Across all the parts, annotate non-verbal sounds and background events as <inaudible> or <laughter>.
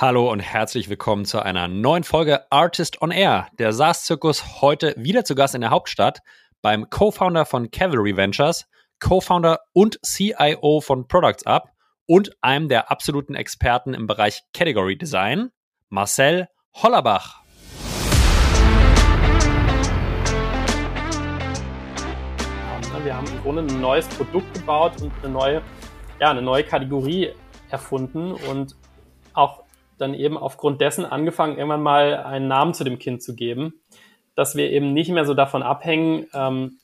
Hallo und herzlich willkommen zu einer neuen Folge Artist on Air. Der SaaS-Zirkus heute wieder zu Gast in der Hauptstadt beim Co-Founder von Cavalry Ventures, Co-Founder und CIO von Products Up und einem der absoluten Experten im Bereich Category Design, Marcel Hollerbach. Wir haben im Grunde ein neues Produkt gebaut und eine neue, ja, eine neue Kategorie erfunden und auch dann eben aufgrund dessen angefangen, irgendwann mal einen Namen zu dem Kind zu geben, dass wir eben nicht mehr so davon abhängen, ähm,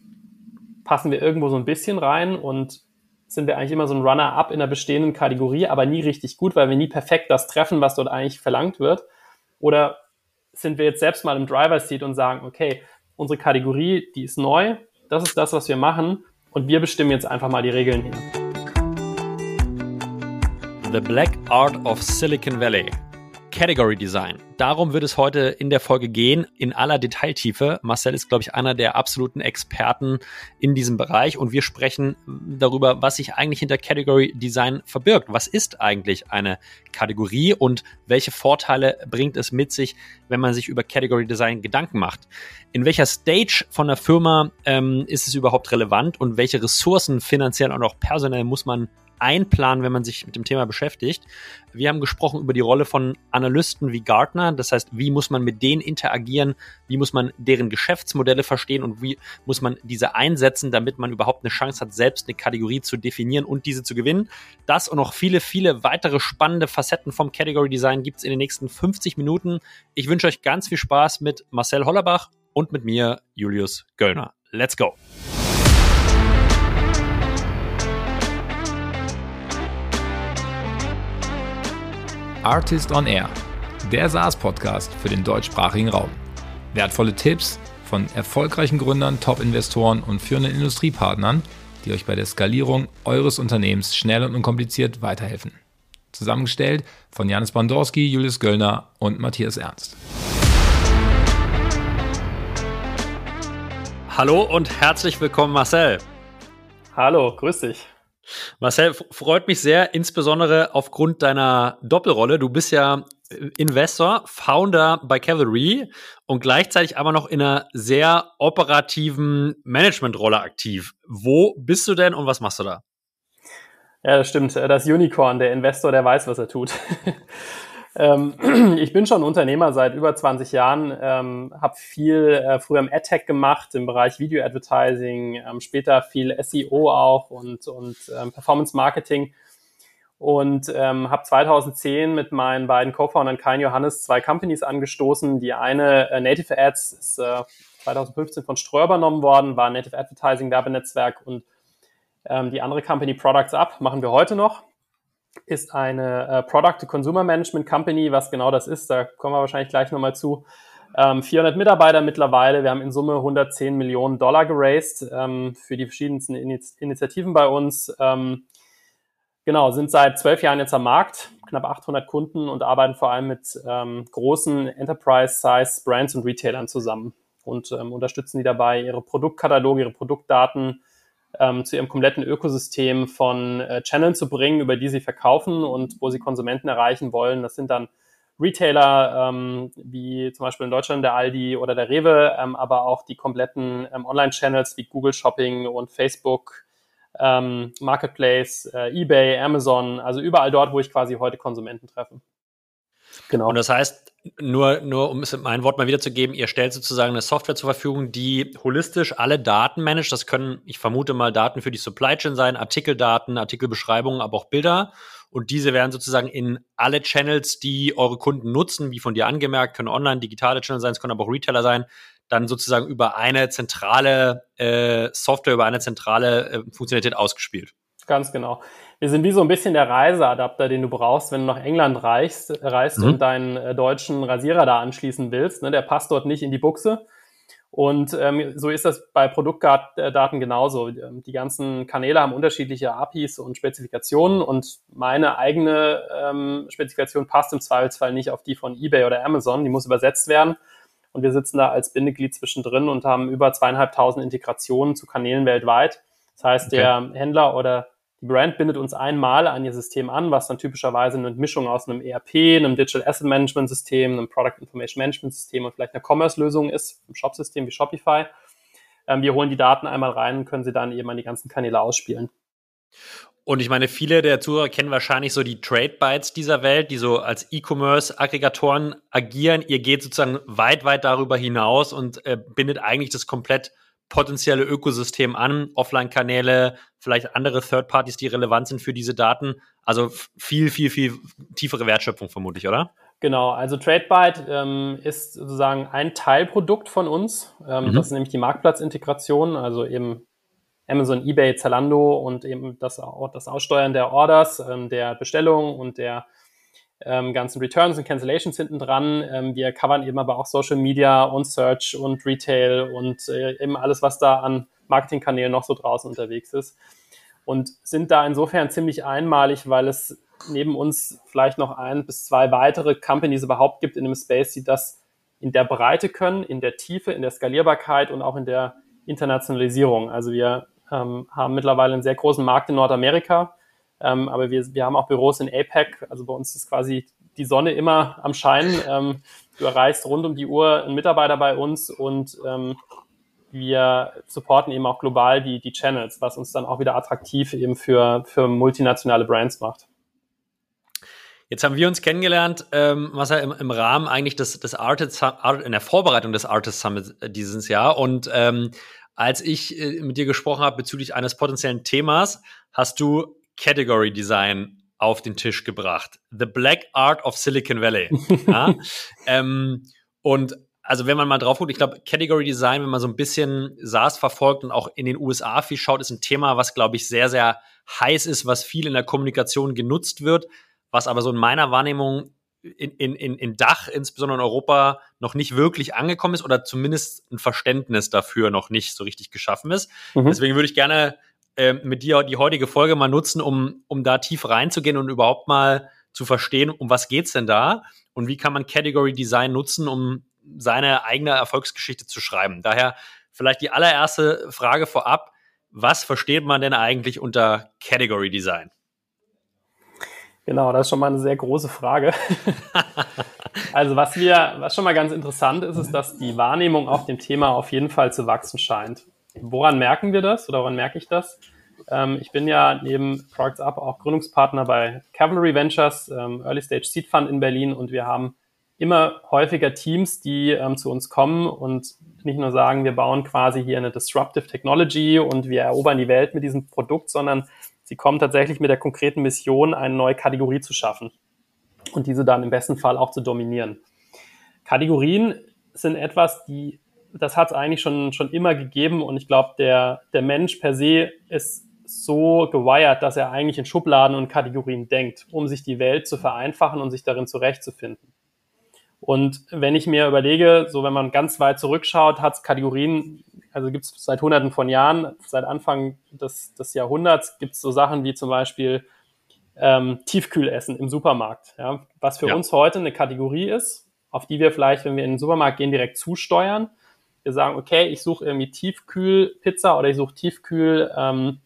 passen wir irgendwo so ein bisschen rein und sind wir eigentlich immer so ein Runner-up in der bestehenden Kategorie, aber nie richtig gut, weil wir nie perfekt das treffen, was dort eigentlich verlangt wird. Oder sind wir jetzt selbst mal im Driver-Seat und sagen, okay, unsere Kategorie, die ist neu, das ist das, was wir machen und wir bestimmen jetzt einfach mal die Regeln hier. The Black Art of Silicon Valley. Category Design. Darum wird es heute in der Folge gehen, in aller Detailtiefe. Marcel ist, glaube ich, einer der absoluten Experten in diesem Bereich und wir sprechen darüber, was sich eigentlich hinter Category Design verbirgt. Was ist eigentlich eine Kategorie und welche Vorteile bringt es mit sich, wenn man sich über Category Design Gedanken macht? In welcher Stage von der Firma ähm, ist es überhaupt relevant und welche Ressourcen finanziell und auch personell muss man einplanen, wenn man sich mit dem Thema beschäftigt. Wir haben gesprochen über die Rolle von Analysten wie Gartner. Das heißt, wie muss man mit denen interagieren? Wie muss man deren Geschäftsmodelle verstehen und wie muss man diese einsetzen, damit man überhaupt eine Chance hat, selbst eine Kategorie zu definieren und diese zu gewinnen? Das und noch viele, viele weitere spannende Facetten vom Category Design gibt es in den nächsten 50 Minuten. Ich wünsche euch ganz viel Spaß mit Marcel Hollerbach und mit mir, Julius Göllner. Let's go! Artist on Air, der SaaS-Podcast für den deutschsprachigen Raum. Wertvolle Tipps von erfolgreichen Gründern, Top-Investoren und führenden Industriepartnern, die euch bei der Skalierung eures Unternehmens schnell und unkompliziert weiterhelfen. Zusammengestellt von Janis Bandorski, Julius Göllner und Matthias Ernst. Hallo und herzlich willkommen, Marcel. Hallo, grüß dich. Marcel, freut mich sehr, insbesondere aufgrund deiner Doppelrolle. Du bist ja äh, Investor, Founder bei Cavalry und gleichzeitig aber noch in einer sehr operativen Managementrolle aktiv. Wo bist du denn und was machst du da? Ja, das stimmt. Das Unicorn, der Investor, der weiß, was er tut. <laughs> Ähm, <clears throat> ich bin schon Unternehmer seit über 20 Jahren, ähm, habe viel äh, früher im AdTech gemacht, im Bereich Video Advertising, ähm, später viel SEO auch und, und ähm, Performance Marketing und ähm, habe 2010 mit meinen beiden Co-Foundern Kai und Johannes zwei Companies angestoßen. Die eine äh, Native Ads ist äh, 2015 von Ströer übernommen worden, war Native Advertising Werbenetzwerk und ähm, die andere Company Products Up machen wir heute noch ist eine äh, Product Consumer Management Company. Was genau das ist, da kommen wir wahrscheinlich gleich nochmal zu. Ähm, 400 Mitarbeiter mittlerweile. Wir haben in Summe 110 Millionen Dollar geraced ähm, für die verschiedensten Initi Initiativen bei uns. Ähm, genau, sind seit zwölf Jahren jetzt am Markt, knapp 800 Kunden und arbeiten vor allem mit ähm, großen Enterprise-Size Brands und Retailern zusammen und ähm, unterstützen die dabei, ihre Produktkataloge, ihre Produktdaten ähm, zu ihrem kompletten Ökosystem von äh, Channeln zu bringen, über die sie verkaufen und wo sie Konsumenten erreichen wollen. Das sind dann Retailer, ähm, wie zum Beispiel in Deutschland der Aldi oder der Rewe, ähm, aber auch die kompletten ähm, Online-Channels wie Google Shopping und Facebook, ähm, Marketplace, äh, eBay, Amazon, also überall dort, wo ich quasi heute Konsumenten treffe. Genau. Und das heißt, nur, nur um es mein Wort mal wiederzugeben, ihr stellt sozusagen eine Software zur Verfügung, die holistisch alle Daten managt. Das können, ich vermute mal, Daten für die Supply Chain sein, Artikeldaten, Artikelbeschreibungen, aber auch Bilder. Und diese werden sozusagen in alle Channels, die eure Kunden nutzen, wie von dir angemerkt, können online, digitale Channel sein, es können aber auch Retailer sein, dann sozusagen über eine zentrale äh, Software, über eine zentrale äh, Funktionalität ausgespielt. Ganz genau. Wir sind wie so ein bisschen der Reiseadapter, den du brauchst, wenn du nach England reist, reist mhm. und deinen äh, deutschen Rasierer da anschließen willst. Ne? Der passt dort nicht in die Buchse. Und ähm, so ist das bei Produktdaten genauso. Ähm, die ganzen Kanäle haben unterschiedliche APIs und Spezifikationen und meine eigene ähm, Spezifikation passt im Zweifelsfall nicht auf die von eBay oder Amazon. Die muss übersetzt werden. Und wir sitzen da als Bindeglied zwischendrin und haben über zweieinhalbtausend Integrationen zu Kanälen weltweit. Das heißt, okay. der Händler oder Brand bindet uns einmal an ihr System an, was dann typischerweise eine Mischung aus einem ERP, einem Digital Asset Management System, einem Product Information Management System und vielleicht einer Commerce-Lösung ist, einem Shop-System wie Shopify. Ähm, wir holen die Daten einmal rein und können sie dann eben an die ganzen Kanäle ausspielen. Und ich meine, viele der Zuhörer kennen wahrscheinlich so die Trade Bytes dieser Welt, die so als E-Commerce-Aggregatoren agieren. Ihr geht sozusagen weit, weit darüber hinaus und äh, bindet eigentlich das komplett potenzielle Ökosystem an, Offline-Kanäle, vielleicht andere Third-Parties, die relevant sind für diese Daten. Also viel, viel, viel tiefere Wertschöpfung vermutlich, oder? Genau, also TradeByte ähm, ist sozusagen ein Teilprodukt von uns. Ähm, mhm. Das ist nämlich die Marktplatzintegration, also eben Amazon, eBay, Zalando und eben das, das Aussteuern der Orders, ähm, der Bestellungen und der ähm, ganzen Returns und Cancellations hinten dran. Ähm, wir covern eben aber auch Social Media und Search und Retail und äh, eben alles, was da an Marketingkanälen noch so draußen unterwegs ist. Und sind da insofern ziemlich einmalig, weil es neben uns vielleicht noch ein bis zwei weitere Companies überhaupt gibt in dem Space, die das in der Breite können, in der Tiefe, in der Skalierbarkeit und auch in der Internationalisierung. Also wir ähm, haben mittlerweile einen sehr großen Markt in Nordamerika, ähm, aber wir, wir haben auch Büros in APEC. Also bei uns ist quasi die Sonne immer am Scheinen. Ähm, du erreichst rund um die Uhr einen Mitarbeiter bei uns und ähm, wir supporten eben auch global die, die Channels, was uns dann auch wieder attraktiv eben für, für multinationale Brands macht. Jetzt haben wir uns kennengelernt, ähm, was ja im, im Rahmen eigentlich des, des Artist, Art, in der Vorbereitung des Artist Summit äh, dieses Jahr und ähm, als ich äh, mit dir gesprochen habe bezüglich eines potenziellen Themas, hast du Category Design auf den Tisch gebracht. The Black Art of Silicon Valley. <laughs> ja? ähm, und also wenn man mal drauf guckt, ich glaube, Category Design, wenn man so ein bisschen SaaS verfolgt und auch in den USA viel schaut, ist ein Thema, was, glaube ich, sehr, sehr heiß ist, was viel in der Kommunikation genutzt wird, was aber so in meiner Wahrnehmung in, in, in Dach, insbesondere in Europa, noch nicht wirklich angekommen ist oder zumindest ein Verständnis dafür noch nicht so richtig geschaffen ist. Mhm. Deswegen würde ich gerne äh, mit dir die heutige Folge mal nutzen, um, um da tief reinzugehen und überhaupt mal zu verstehen, um was geht's denn da und wie kann man Category Design nutzen, um seine eigene Erfolgsgeschichte zu schreiben. Daher vielleicht die allererste Frage vorab. Was versteht man denn eigentlich unter Category Design? Genau, das ist schon mal eine sehr große Frage. <laughs> also was wir, was schon mal ganz interessant ist, ist, dass die Wahrnehmung auf dem Thema auf jeden Fall zu wachsen scheint. Woran merken wir das oder woran merke ich das? Ähm, ich bin ja neben Products Up auch Gründungspartner bei Cavalry Ventures, ähm, Early Stage Seed Fund in Berlin und wir haben immer häufiger Teams, die ähm, zu uns kommen und nicht nur sagen, wir bauen quasi hier eine Disruptive Technology und wir erobern die Welt mit diesem Produkt, sondern Sie kommen tatsächlich mit der konkreten Mission, eine neue Kategorie zu schaffen und diese dann im besten Fall auch zu dominieren. Kategorien sind etwas, die, das hat es eigentlich schon, schon immer gegeben und ich glaube, der, der Mensch per se ist so gewired, dass er eigentlich in Schubladen und Kategorien denkt, um sich die Welt zu vereinfachen und sich darin zurechtzufinden. Und wenn ich mir überlege, so wenn man ganz weit zurückschaut, hat es Kategorien also gibt es seit hunderten von Jahren, seit Anfang des, des Jahrhunderts gibt es so Sachen wie zum Beispiel ähm, Tiefkühlessen im Supermarkt, ja, was für ja. uns heute eine Kategorie ist, auf die wir vielleicht, wenn wir in den Supermarkt gehen, direkt zusteuern. Wir sagen, okay, ich suche irgendwie Tiefkühlpizza oder ich suche Tiefkühl ähm,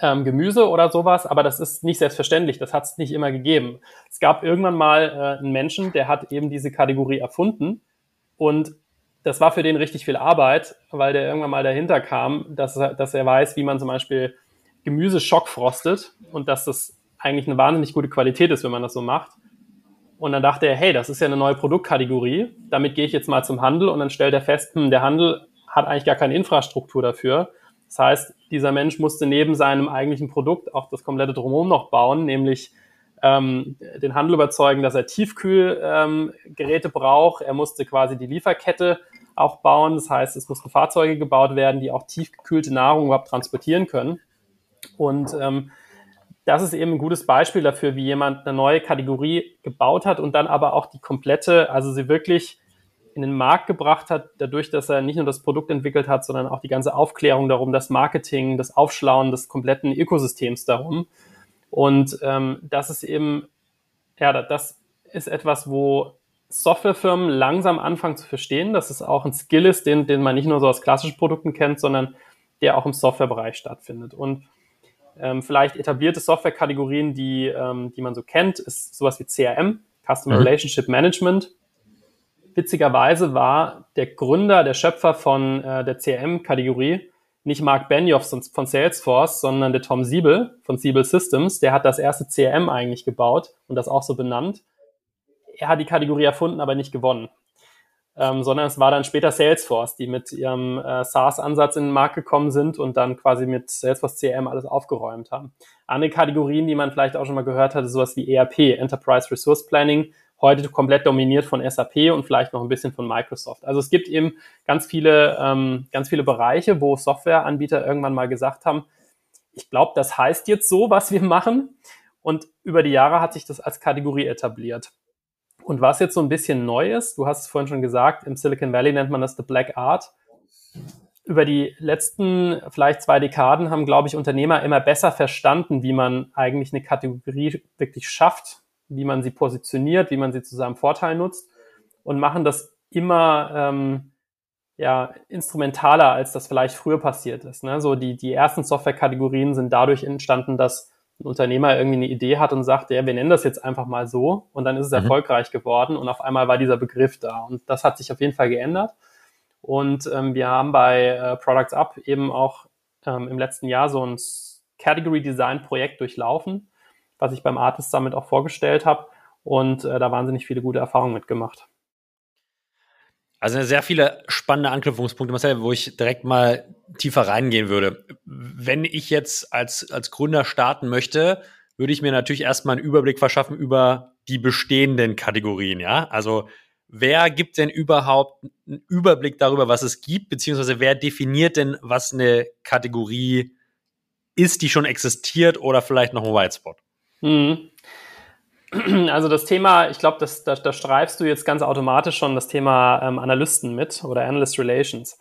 ähm, Gemüse oder sowas, aber das ist nicht selbstverständlich, das hat es nicht immer gegeben. Es gab irgendwann mal äh, einen Menschen, der hat eben diese Kategorie erfunden und das war für den richtig viel Arbeit, weil der irgendwann mal dahinter kam, dass er, dass er weiß, wie man zum Beispiel Gemüse schockfrostet und dass das eigentlich eine wahnsinnig gute Qualität ist, wenn man das so macht. Und dann dachte er, hey, das ist ja eine neue Produktkategorie, damit gehe ich jetzt mal zum Handel und dann stellt er fest, hm, der Handel hat eigentlich gar keine Infrastruktur dafür. Das heißt, dieser Mensch musste neben seinem eigentlichen Produkt auch das komplette Drumherum noch bauen, nämlich ähm, den Handel überzeugen, dass er Tiefkühlgeräte ähm, braucht. Er musste quasi die Lieferkette auch bauen. Das heißt, es mussten Fahrzeuge gebaut werden, die auch tiefgekühlte Nahrung überhaupt transportieren können. Und ähm, das ist eben ein gutes Beispiel dafür, wie jemand eine neue Kategorie gebaut hat und dann aber auch die komplette, also sie wirklich in den Markt gebracht hat, dadurch, dass er nicht nur das Produkt entwickelt hat, sondern auch die ganze Aufklärung darum, das Marketing, das Aufschlauen des kompletten Ökosystems darum. Und ähm, das ist eben, ja, das ist etwas, wo Softwarefirmen langsam anfangen zu verstehen, dass es auch ein Skill ist, den, den man nicht nur so aus klassischen Produkten kennt, sondern der auch im Softwarebereich stattfindet. Und Ähm, vielleicht etablierte Softwarekategorien, die, ähm, die man so kennt, ist sowas wie CRM, Customer mhm. Relationship Management. Witzigerweise war der Gründer, der Schöpfer von äh, der CRM-Kategorie nicht Mark Benioff von Salesforce, sondern der Tom Siebel von Siebel Systems. Der hat das erste CRM eigentlich gebaut und das auch so benannt. Er hat die Kategorie erfunden, aber nicht gewonnen ähm, sondern es war dann später Salesforce, die mit ihrem äh, SaaS-Ansatz in den Markt gekommen sind und dann quasi mit Salesforce CRM alles aufgeräumt haben. Andere Kategorien, die man vielleicht auch schon mal gehört hatte, sowas wie ERP, Enterprise Resource Planning, heute komplett dominiert von SAP und vielleicht noch ein bisschen von Microsoft. Also es gibt eben ganz viele, ähm, ganz viele Bereiche, wo Softwareanbieter irgendwann mal gesagt haben, ich glaube, das heißt jetzt so, was wir machen. Und über die Jahre hat sich das als Kategorie etabliert. Und was jetzt so ein bisschen neu ist, du hast es vorhin schon gesagt, im Silicon Valley nennt man das The Black Art. Über die letzten vielleicht zwei Dekaden haben, glaube ich, Unternehmer immer besser verstanden, wie man eigentlich eine Kategorie wirklich schafft, wie man sie positioniert, wie man sie zu seinem Vorteil nutzt und machen das immer ähm, ja, instrumentaler, als das vielleicht früher passiert ist. Ne? So die, die ersten Softwarekategorien sind dadurch entstanden, dass ein Unternehmer irgendwie eine Idee hat und sagt, ja, wir nennen das jetzt einfach mal so und dann ist es mhm. erfolgreich geworden und auf einmal war dieser Begriff da und das hat sich auf jeden Fall geändert und ähm, wir haben bei äh, Products Up eben auch ähm, im letzten Jahr so ein Category Design Projekt durchlaufen, was ich beim Artist Summit auch vorgestellt habe und äh, da wahnsinnig viele gute Erfahrungen mitgemacht. Also sehr viele spannende Anknüpfungspunkte, Marcel, wo ich direkt mal tiefer reingehen würde. Wenn ich jetzt als, als Gründer starten möchte, würde ich mir natürlich erstmal einen Überblick verschaffen über die bestehenden Kategorien, ja? Also wer gibt denn überhaupt einen Überblick darüber, was es gibt, beziehungsweise wer definiert denn, was eine Kategorie ist, die schon existiert oder vielleicht noch ein White Spot? Mhm. <clears throat> Also das Thema, ich glaube, da, da streifst du jetzt ganz automatisch schon das Thema ähm, Analysten mit oder Analyst Relations.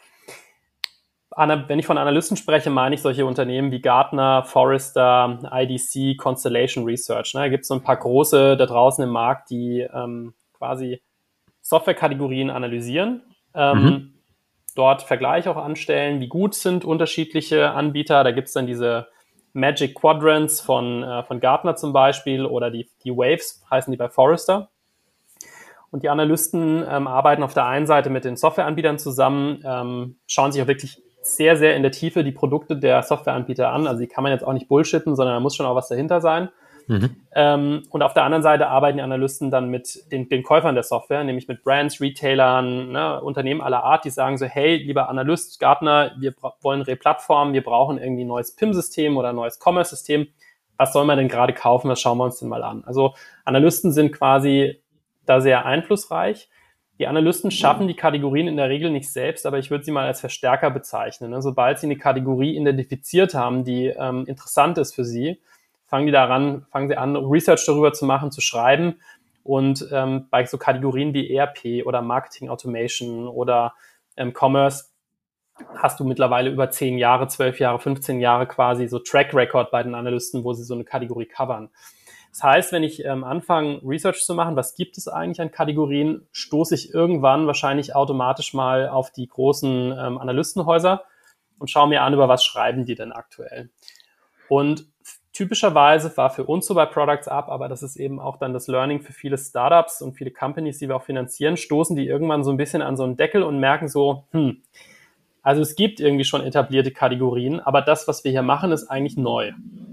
Ana, wenn ich von Analysten spreche, meine ich solche Unternehmen wie Gartner, Forrester, IDC, Constellation Research. Ne? Da gibt es so ein paar große da draußen im Markt, die ähm, quasi Softwarekategorien analysieren. Ähm, mhm. Dort Vergleiche auch anstellen, wie gut sind unterschiedliche Anbieter. Da gibt es dann diese Magic Quadrants von, äh, von Gartner zum Beispiel oder die, die Waves heißen die bei Forrester. Und die Analysten ähm, arbeiten auf der einen Seite mit den Softwareanbietern zusammen, ähm, schauen sich auch wirklich sehr, sehr in der Tiefe die Produkte der Softwareanbieter an. Also die kann man jetzt auch nicht bullshitten, sondern da muss schon auch was dahinter sein. Mhm. Ähm, und auf der anderen Seite arbeiten die Analysten dann mit den, den Käufern der Software, nämlich mit Brands, Retailern, ne, Unternehmen aller Art, die sagen so, hey, lieber Analyst, Gartner, wir wollen Replattformen, wir brauchen irgendwie ein neues PIM-System oder ein neues Commerce-System. Was soll man denn gerade kaufen? Was schauen wir uns denn mal an? Also Analysten sind quasi da sehr einflussreich. Die Analysten schaffen die Kategorien in der Regel nicht selbst, aber ich würde sie mal als Verstärker bezeichnen. Ne? Sobald sie eine Kategorie identifiziert haben, die ähm, interessant ist für sie, fangen die daran, fangen sie an, Research darüber zu machen, zu schreiben. Und ähm, bei so Kategorien wie ERP oder Marketing Automation oder ähm, Commerce hast du mittlerweile über zehn Jahre, zwölf Jahre, 15 Jahre quasi so Track Record bei den Analysten, wo sie so eine Kategorie covern. Das heißt, wenn ich ähm, anfange, Research zu machen, was gibt es eigentlich an Kategorien, stoße ich irgendwann wahrscheinlich automatisch mal auf die großen ähm, Analystenhäuser und schaue mir an, über was schreiben die denn aktuell. Und typischerweise war für uns so bei Products Up, aber das ist eben auch dann das Learning für viele Startups und viele Companies, die wir auch finanzieren, stoßen die irgendwann so ein bisschen an so einen Deckel und merken so, hm, also es gibt irgendwie schon etablierte Kategorien, aber das, was wir hier machen, ist eigentlich neu.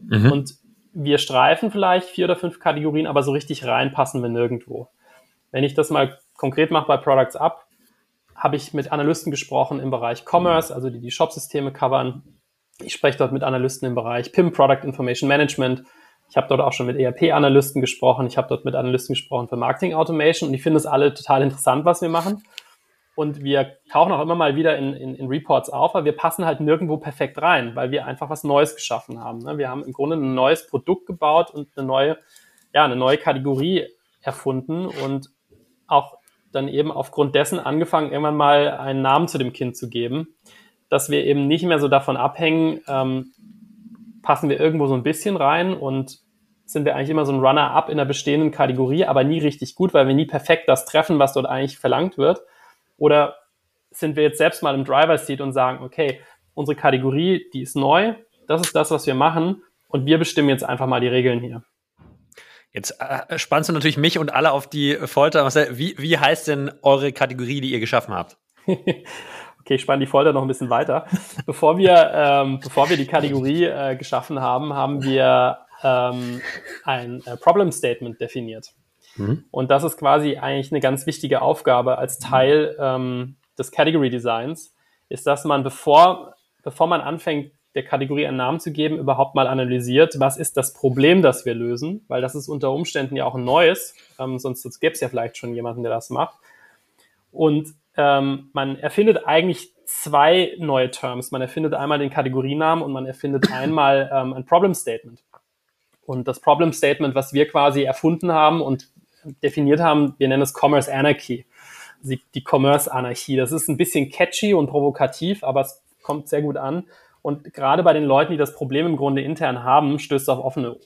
Mhm. Und wir streifen vielleicht vier oder fünf Kategorien, aber so richtig reinpassen wir nirgendwo. Wenn ich das mal konkret mache bei Products Up, habe ich mit Analysten gesprochen im Bereich Commerce, also die die Shopsysteme covern, ich spreche dort mit Analysten im Bereich PIM, Product Information Management. Ich habe dort auch schon mit ERP-Analysten gesprochen. Ich habe dort mit Analysten gesprochen für Marketing Automation und ich finde es alle total interessant, was wir machen. Und wir tauchen auch immer mal wieder in, in, in Reports auf, aber wir passen halt nirgendwo perfekt rein, weil wir einfach was Neues geschaffen haben. Ne? Wir haben im Grunde ein neues Produkt gebaut und eine neue, ja, eine neue Kategorie erfunden und auch dann eben aufgrund dessen angefangen, irgendwann mal einen Namen zu dem Kind zu geben dass wir eben nicht mehr so davon abhängen, ähm, passen wir irgendwo so ein bisschen rein und sind wir eigentlich immer so ein Runner-up in der bestehenden Kategorie, aber nie richtig gut, weil wir nie perfekt das treffen, was dort eigentlich verlangt wird. Oder sind wir jetzt selbst mal im Driver-Seat und sagen, okay, unsere Kategorie, die ist neu, das ist das, was wir machen und wir bestimmen jetzt einfach mal die Regeln hier. Jetzt äh, spannst du natürlich mich und alle auf die Folter. Wie, wie heißt denn eure Kategorie, die ihr geschaffen habt? <laughs> okay, ich spanne die Folter noch ein bisschen weiter. bevor wir, ähm, bevor wir die Kategorie äh, geschaffen haben, haben wir ähm, ein äh, Problem Statement definiert. Mhm. Und das ist quasi eigentlich eine ganz wichtige Aufgabe als Teil ähm, des Category Designs, ist, dass man bevor, bevor man anfängt, der Kategorie einen Namen zu geben, überhaupt mal analysiert, was ist das Problem, das wir lösen, weil das ist unter Umständen ja auch ein neues, ähm, sonst, sonst gäbe es ja vielleicht schon jemanden, der das macht. Und ähm, man erfindet eigentlich zwei neue Terms. Man erfindet einmal den Kategorienamen und man erfindet <coughs> einmal ähm, ein Problem Statement. Und das Problem Statement, was wir quasi erfunden haben und definiert haben, wir nennen es Commerce Anarchy, die, die Commerce Anarchie. Das ist ein bisschen catchy und provokativ, aber es kommt sehr gut an. Und gerade bei den Leuten, die das Problem im Grunde intern haben, stößt es auf offene,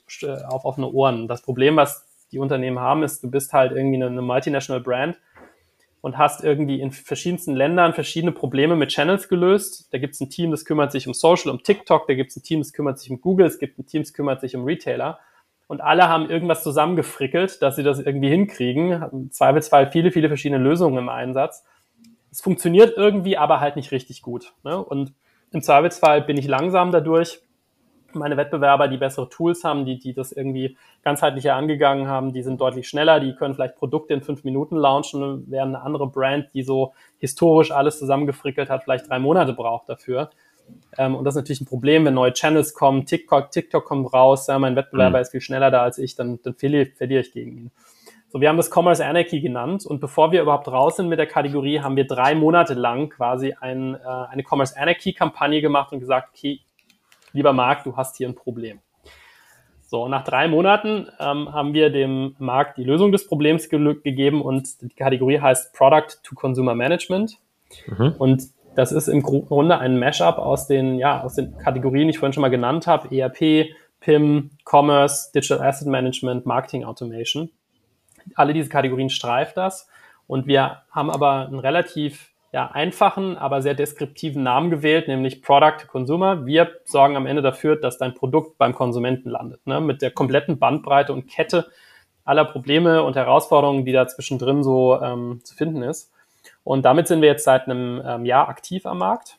auf offene Ohren. Das Problem, was die Unternehmen haben, ist, du bist halt irgendwie eine, eine Multinational Brand und hast irgendwie in verschiedensten Ländern verschiedene Probleme mit Channels gelöst. Da gibt es ein Team, das kümmert sich um Social, um TikTok, da gibt es ein Team, das kümmert sich um Google, es gibt ein Team, das kümmert sich um Retailer. Und alle haben irgendwas zusammengefrickelt, dass sie das irgendwie hinkriegen. Im Zweifelsfall viele, viele verschiedene Lösungen im Einsatz. Es funktioniert irgendwie, aber halt nicht richtig gut. Ne? Und im Zweifelsfall bin ich langsam dadurch. Meine Wettbewerber, die bessere Tools haben, die, die das irgendwie ganzheitlicher angegangen haben, die sind deutlich schneller, die können vielleicht Produkte in fünf Minuten launchen, während eine andere Brand, die so historisch alles zusammengefrickelt hat, vielleicht drei Monate braucht dafür. Ähm, und das ist natürlich ein Problem, wenn neue Channels kommen, TikTok, TikTok kommt raus, ja, mein Wettbewerber mhm. ist viel schneller da als ich, dann, dann verliere, verliere ich gegen ihn. So, wir haben das Commerce Anarchy genannt und bevor wir überhaupt raus sind mit der Kategorie, haben wir drei Monate lang quasi ein, äh, eine Commerce Anarchy Kampagne gemacht und gesagt, okay, lieber Marc, du hast hier ein Problem. So, nach drei Monaten ähm, haben wir dem Markt die Lösung des Problems ge gegeben und die Kategorie heißt Product to Consumer Management. Mhm. Und das ist im Grunde ein Mashup aus den, ja, aus den Kategorien, die ich vorhin schon mal genannt habe, ERP, PIM, Commerce, Digital Asset Management, Marketing Automation alle diese Kategorien streift das. Und wir haben aber einen relativ ja, einfachen, aber sehr deskriptiven Namen gewählt, nämlich Product Consumer. Wir sorgen am Ende dafür, dass dein Produkt beim Konsumenten landet. Ne? Mit der kompletten Bandbreite und Kette aller Probleme und Herausforderungen, die da zwischendrin so ähm, zu finden ist. Und damit sind wir jetzt seit einem ähm, Jahr aktiv am Markt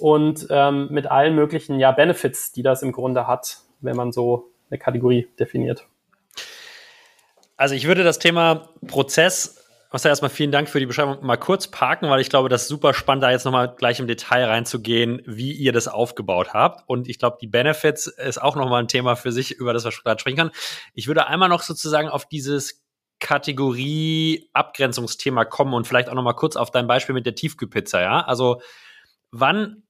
und ähm, mit allen möglichen ja, Benefits, die das im Grunde hat, wenn man so eine Kategorie definiert. Also ich würde das Thema Prozess Marcel, erstmal vielen Dank für die Beschreibung. Mal kurz parken, weil ich glaube, das ist super spannend, da jetzt nochmal gleich im Detail reinzugehen, wie ihr das aufgebaut habt. Und ich glaube, die Benefits ist auch nochmal ein Thema für sich, über das wir gerade sprechen können. Ich würde einmal noch sozusagen auf dieses Kategorie-Abgrenzungsthema kommen und vielleicht auch nochmal kurz auf dein Beispiel mit der Tiefkühlpizza, ja? Also wann,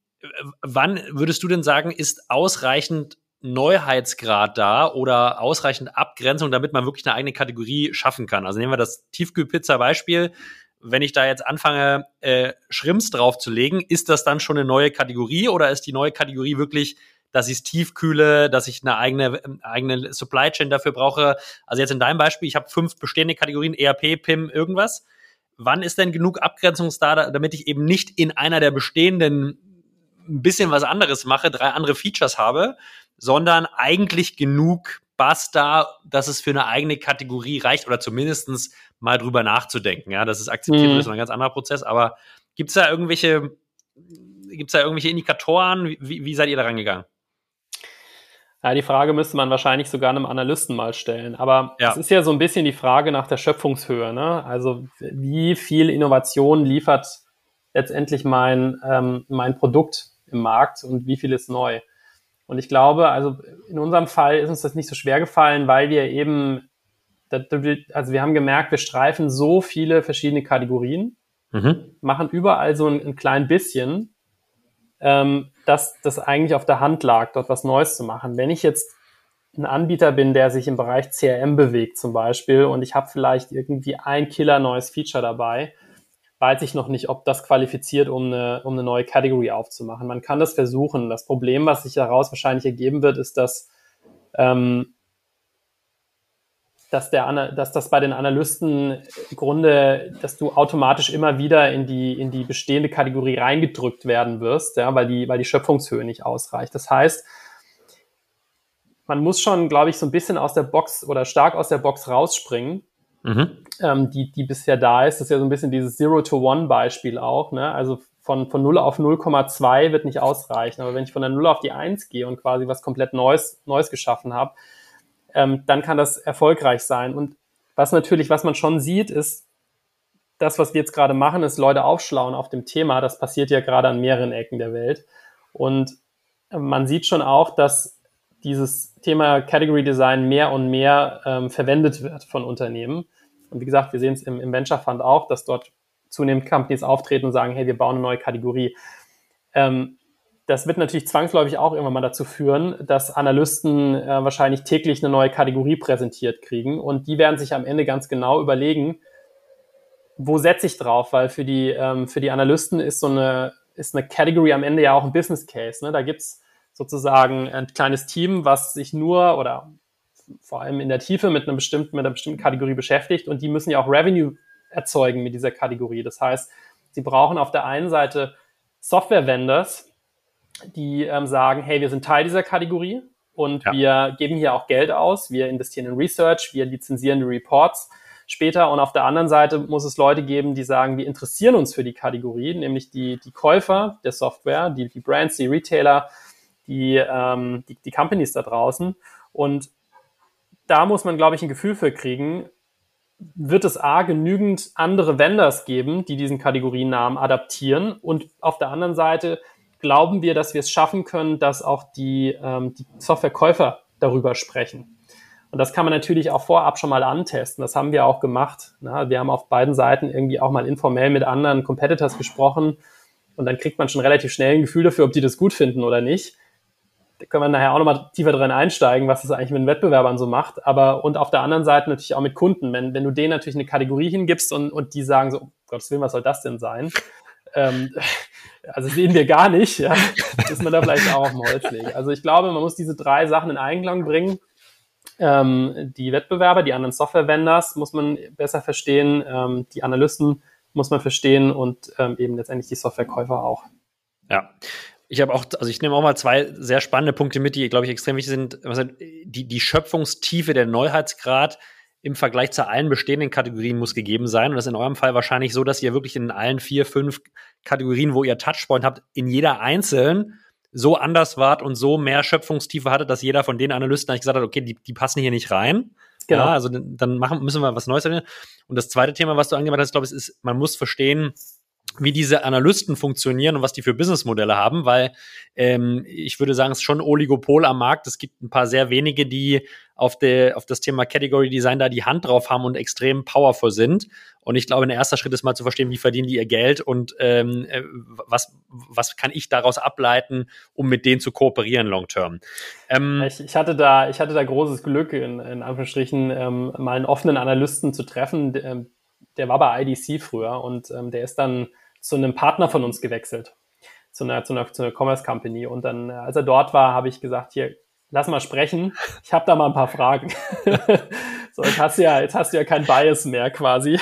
wann würdest du denn sagen, ist ausreichend Neuheitsgrad da oder ausreichend Abgrenzung, damit man wirklich eine eigene Kategorie schaffen kann. Also nehmen wir das Tiefkühlpizza-Beispiel. Wenn ich da jetzt anfange, äh, Schrimps draufzulegen, ist das dann schon eine neue Kategorie oder ist die neue Kategorie wirklich, dass ich es tiefkühle, dass ich eine eigene, eigene Supply Chain dafür brauche? Also jetzt in deinem Beispiel, ich habe fünf bestehende Kategorien, ERP, PIM, irgendwas. Wann ist denn genug Abgrenzung da, damit ich eben nicht in einer der bestehenden ein bisschen was anderes mache, drei andere Features habe, sondern eigentlich genug Bass da, dass es für eine eigene Kategorie reicht oder zumindestens mal drüber nachzudenken. Ja, das ist akzeptiert, mhm. das ist ein ganz anderer Prozess. Aber gibt es da irgendwelche, gibt da irgendwelche Indikatoren? Wie, wie seid ihr da rangegangen? Ja, die Frage müsste man wahrscheinlich sogar einem Analysten mal stellen. Aber es ja. ist ja so ein bisschen die Frage nach der Schöpfungshöhe. Ne? Also wie viel Innovation liefert letztendlich mein, ähm, mein Produkt im Markt und wie viel ist neu? Und ich glaube, also in unserem Fall ist uns das nicht so schwer gefallen, weil wir eben, also wir haben gemerkt, wir streifen so viele verschiedene Kategorien, mhm. machen überall so ein, ein klein bisschen, ähm, dass das eigentlich auf der Hand lag, dort was Neues zu machen. Wenn ich jetzt ein Anbieter bin, der sich im Bereich CRM bewegt zum Beispiel und ich habe vielleicht irgendwie ein Killer neues Feature dabei, weiß ich noch nicht, ob das qualifiziert, um eine, um eine neue Category aufzumachen. Man kann das versuchen. Das Problem, was sich daraus wahrscheinlich ergeben wird, ist, dass, ähm, dass, der, dass das bei den Analysten im Grunde, dass du automatisch immer wieder in die, in die bestehende Kategorie reingedrückt werden wirst, ja, weil die, weil die Schöpfungshöhe nicht ausreicht. Das heißt, man muss schon, glaube ich, so ein bisschen aus der Box oder stark aus der Box rausspringen, mhm. ähm, die, die bisher da ist. Das ist ja so ein bisschen dieses Zero-to-One-Beispiel auch. Ne? Also von, von 0 auf 0,2 wird nicht ausreichen. Aber wenn ich von der 0 auf die 1 gehe und quasi was komplett Neues, Neues geschaffen habe, ähm, dann kann das erfolgreich sein. Und was natürlich, was man schon sieht, ist, das, was wir jetzt gerade machen, ist Leute aufschlauen auf dem Thema. Das passiert ja gerade an mehreren Ecken der Welt. Und man sieht schon auch, dass dieses Thema Category Design mehr und mehr ähm, verwendet wird von Unternehmen. Und wie gesagt, wir sehen es im, im Venture Fund auch, dass dort zunehmend Companies auftreten und sagen, hey, wir bauen eine neue Kategorie. Ähm, das wird natürlich zwangsläufig auch irgendwann mal dazu führen, dass Analysten äh, wahrscheinlich täglich eine neue Kategorie präsentiert kriegen und die werden sich am Ende ganz genau überlegen, wo setze ich drauf, weil für die, ähm, für die Analysten ist so eine, ist eine Category am Ende ja auch ein Business Case. Ne? Da gibt's sozusagen ein kleines Team, was sich nur oder vor allem in der Tiefe mit einer bestimmten, mit einer bestimmten Kategorie beschäftigt und die müssen ja auch Revenue erzeugen mit dieser Kategorie. Das heißt, sie brauchen auf der einen Seite Software-Vendors, die ähm, sagen, hey, wir sind Teil dieser Kategorie und ja. wir geben hier auch Geld aus, wir investieren in Research, wir lizenzieren die Reports später und auf der anderen Seite muss es Leute geben, die sagen, wir interessieren uns für die Kategorie, nämlich die, die Käufer der Software, die, die Brands, die Retailer, die, ähm, die, die Companies da draußen. Und da muss man, glaube ich, ein Gefühl für kriegen, wird es A, genügend andere Vendors geben, die diesen Kategoriennamen adaptieren und auf der anderen Seite glauben wir, dass wir es schaffen können, dass auch die, ähm, die Softwarekäufer darüber sprechen. Und das kann man natürlich auch vorab schon mal antesten. Das haben wir auch gemacht. Na, wir haben auf beiden Seiten irgendwie auch mal informell mit anderen Competitors gesprochen und dann kriegt man schon relativ schnell ein Gefühl dafür, ob die das gut finden oder nicht da können wir nachher auch nochmal tiefer drin einsteigen, was das eigentlich mit den Wettbewerbern so macht. Aber und auf der anderen Seite natürlich auch mit Kunden. Wenn, wenn du denen natürlich eine Kategorie hingibst und, und die sagen so, um Gottes Willen, was soll das denn sein? Ähm, <laughs> also sehen wir gar nicht, ja, <laughs> ist man da vielleicht auch auf dem Holzweg. Also ich glaube, man muss diese drei Sachen in Einklang bringen. Ähm, die Wettbewerber, die anderen Software-Vendors muss man besser verstehen, ähm, die Analysten muss man verstehen und ähm, eben letztendlich die Softwarekäufer auch. Ja, ich habe auch, also ich nehme auch mal zwei sehr spannende Punkte mit, die, glaube ich, extrem wichtig sind. Die, die Schöpfungstiefe, der Neuheitsgrad im Vergleich zu allen bestehenden Kategorien muss gegeben sein. Und das ist in eurem Fall wahrscheinlich so, dass ihr wirklich in allen vier, fünf Kategorien, wo ihr Touchpoint habt, in jeder einzelnen so anders wart und so mehr Schöpfungstiefe hattet, dass jeder von den Analysten eigentlich gesagt hat, okay, die, die passen hier nicht rein. Genau. Ja, also dann machen, müssen wir was Neues erinnern. Und das zweite Thema, was du angemacht hast, glaube ich, ist, man muss verstehen, wie diese Analysten funktionieren und was die für Businessmodelle haben, weil ähm, ich würde sagen, es ist schon Oligopol am Markt. Es gibt ein paar sehr wenige, die auf, der, auf das Thema Category Design da die Hand drauf haben und extrem powerful sind. Und ich glaube, ein erster Schritt ist mal zu verstehen, wie verdienen die ihr Geld und ähm, äh, was, was kann ich daraus ableiten, um mit denen zu kooperieren long term. Ähm, ich, ich, hatte da, ich hatte da großes Glück, in, in Anführungsstrichen, ähm, mal einen offenen Analysten zu treffen. Der, ähm, war bei IDC früher und ähm, der ist dann zu einem Partner von uns gewechselt, zu einer, zu einer, zu einer Commerce Company. Und dann, äh, als er dort war, habe ich gesagt, hier, lass mal sprechen. Ich habe da mal ein paar Fragen. <laughs> so, jetzt hast du ja, jetzt hast du ja kein Bias mehr quasi.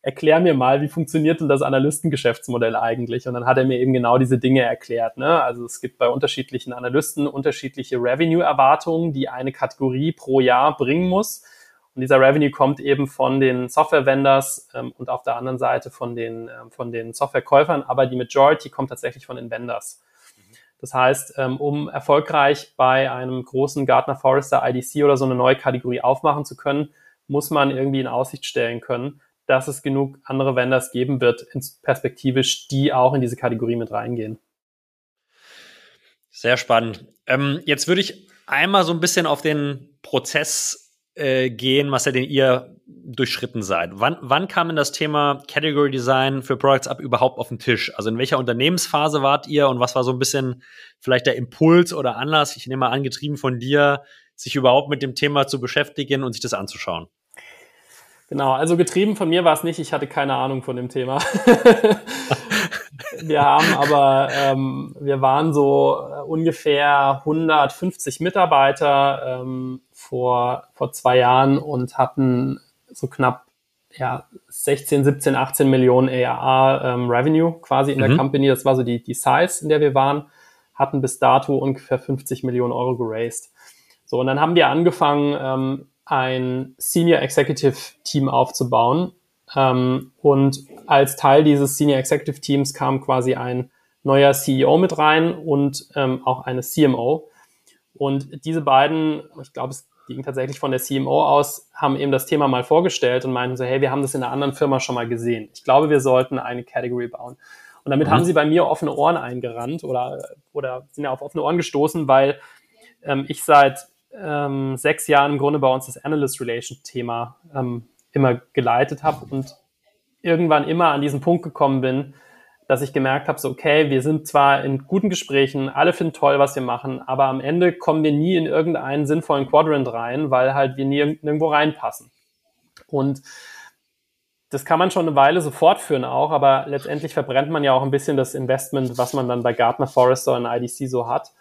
Erklär mir mal, wie funktioniert denn das Analystengeschäftsmodell eigentlich? Und dann hat er mir eben genau diese Dinge erklärt. Ne? Also es gibt bei unterschiedlichen Analysten unterschiedliche Revenue-Erwartungen, die eine Kategorie pro Jahr bringen muss. Und dieser Revenue kommt eben von den Software-Vendors ähm, und auf der anderen Seite von den, ähm, von den Softwarekäufern, aber die Majority kommt tatsächlich von den Vendors. Das heißt, ähm, um erfolgreich bei einem großen Gartner Forrester IDC oder so eine neue Kategorie aufmachen zu können, muss man irgendwie in Aussicht stellen können, dass es genug andere Vendors geben wird, perspektivisch, die auch in diese Kategorie mit reingehen. Sehr spannend. Ähm, jetzt würde ich einmal so ein bisschen auf den Prozess äh, gehen, Marcel, den ihr durchschritten seid. Wann, wann kam denn das Thema Category Design für Products Up überhaupt auf den Tisch? Also in welcher Unternehmensphase wart ihr und was war so ein bisschen vielleicht der Impuls oder Anlass, ich nehme mal angetrieben von dir, sich überhaupt mit dem Thema zu beschäftigen und sich das anzuschauen? Genau, also getrieben von mir war es nicht, ich hatte keine Ahnung von dem Thema. <laughs> wir haben aber, ähm, wir waren so äh, ungefähr 150 Mitarbeiter ähm, vor, vor zwei Jahren und hatten so knapp ja, 16, 17, 18 Millionen ARR ähm, Revenue quasi in mhm. der Company. Das war so die, die Size, in der wir waren, hatten bis dato ungefähr 50 Millionen Euro geraced. So, und dann haben wir angefangen, ähm, ein Senior Executive Team aufzubauen. Ähm, und als Teil dieses Senior Executive Teams kam quasi ein neuer CEO mit rein und ähm, auch eine CMO. Und diese beiden, ich glaube, es ging tatsächlich von der CMO aus, haben eben das Thema mal vorgestellt und meinten so, hey, wir haben das in einer anderen Firma schon mal gesehen. Ich glaube, wir sollten eine Category bauen. Und damit mhm. haben sie bei mir offene Ohren eingerannt oder, oder sind ja auf offene Ohren gestoßen, weil ähm, ich seit ähm, sechs Jahren im Grunde bei uns das Analyst Relation Thema ähm, immer geleitet habe und irgendwann immer an diesen Punkt gekommen bin, dass ich gemerkt habe, so okay, wir sind zwar in guten Gesprächen, alle finden toll, was wir machen, aber am Ende kommen wir nie in irgendeinen sinnvollen Quadrant rein, weil halt wir nie nirgendwo reinpassen. Und das kann man schon eine Weile so fortführen auch, aber letztendlich verbrennt man ja auch ein bisschen das Investment, was man dann bei Gartner Forrester und IDC so hat,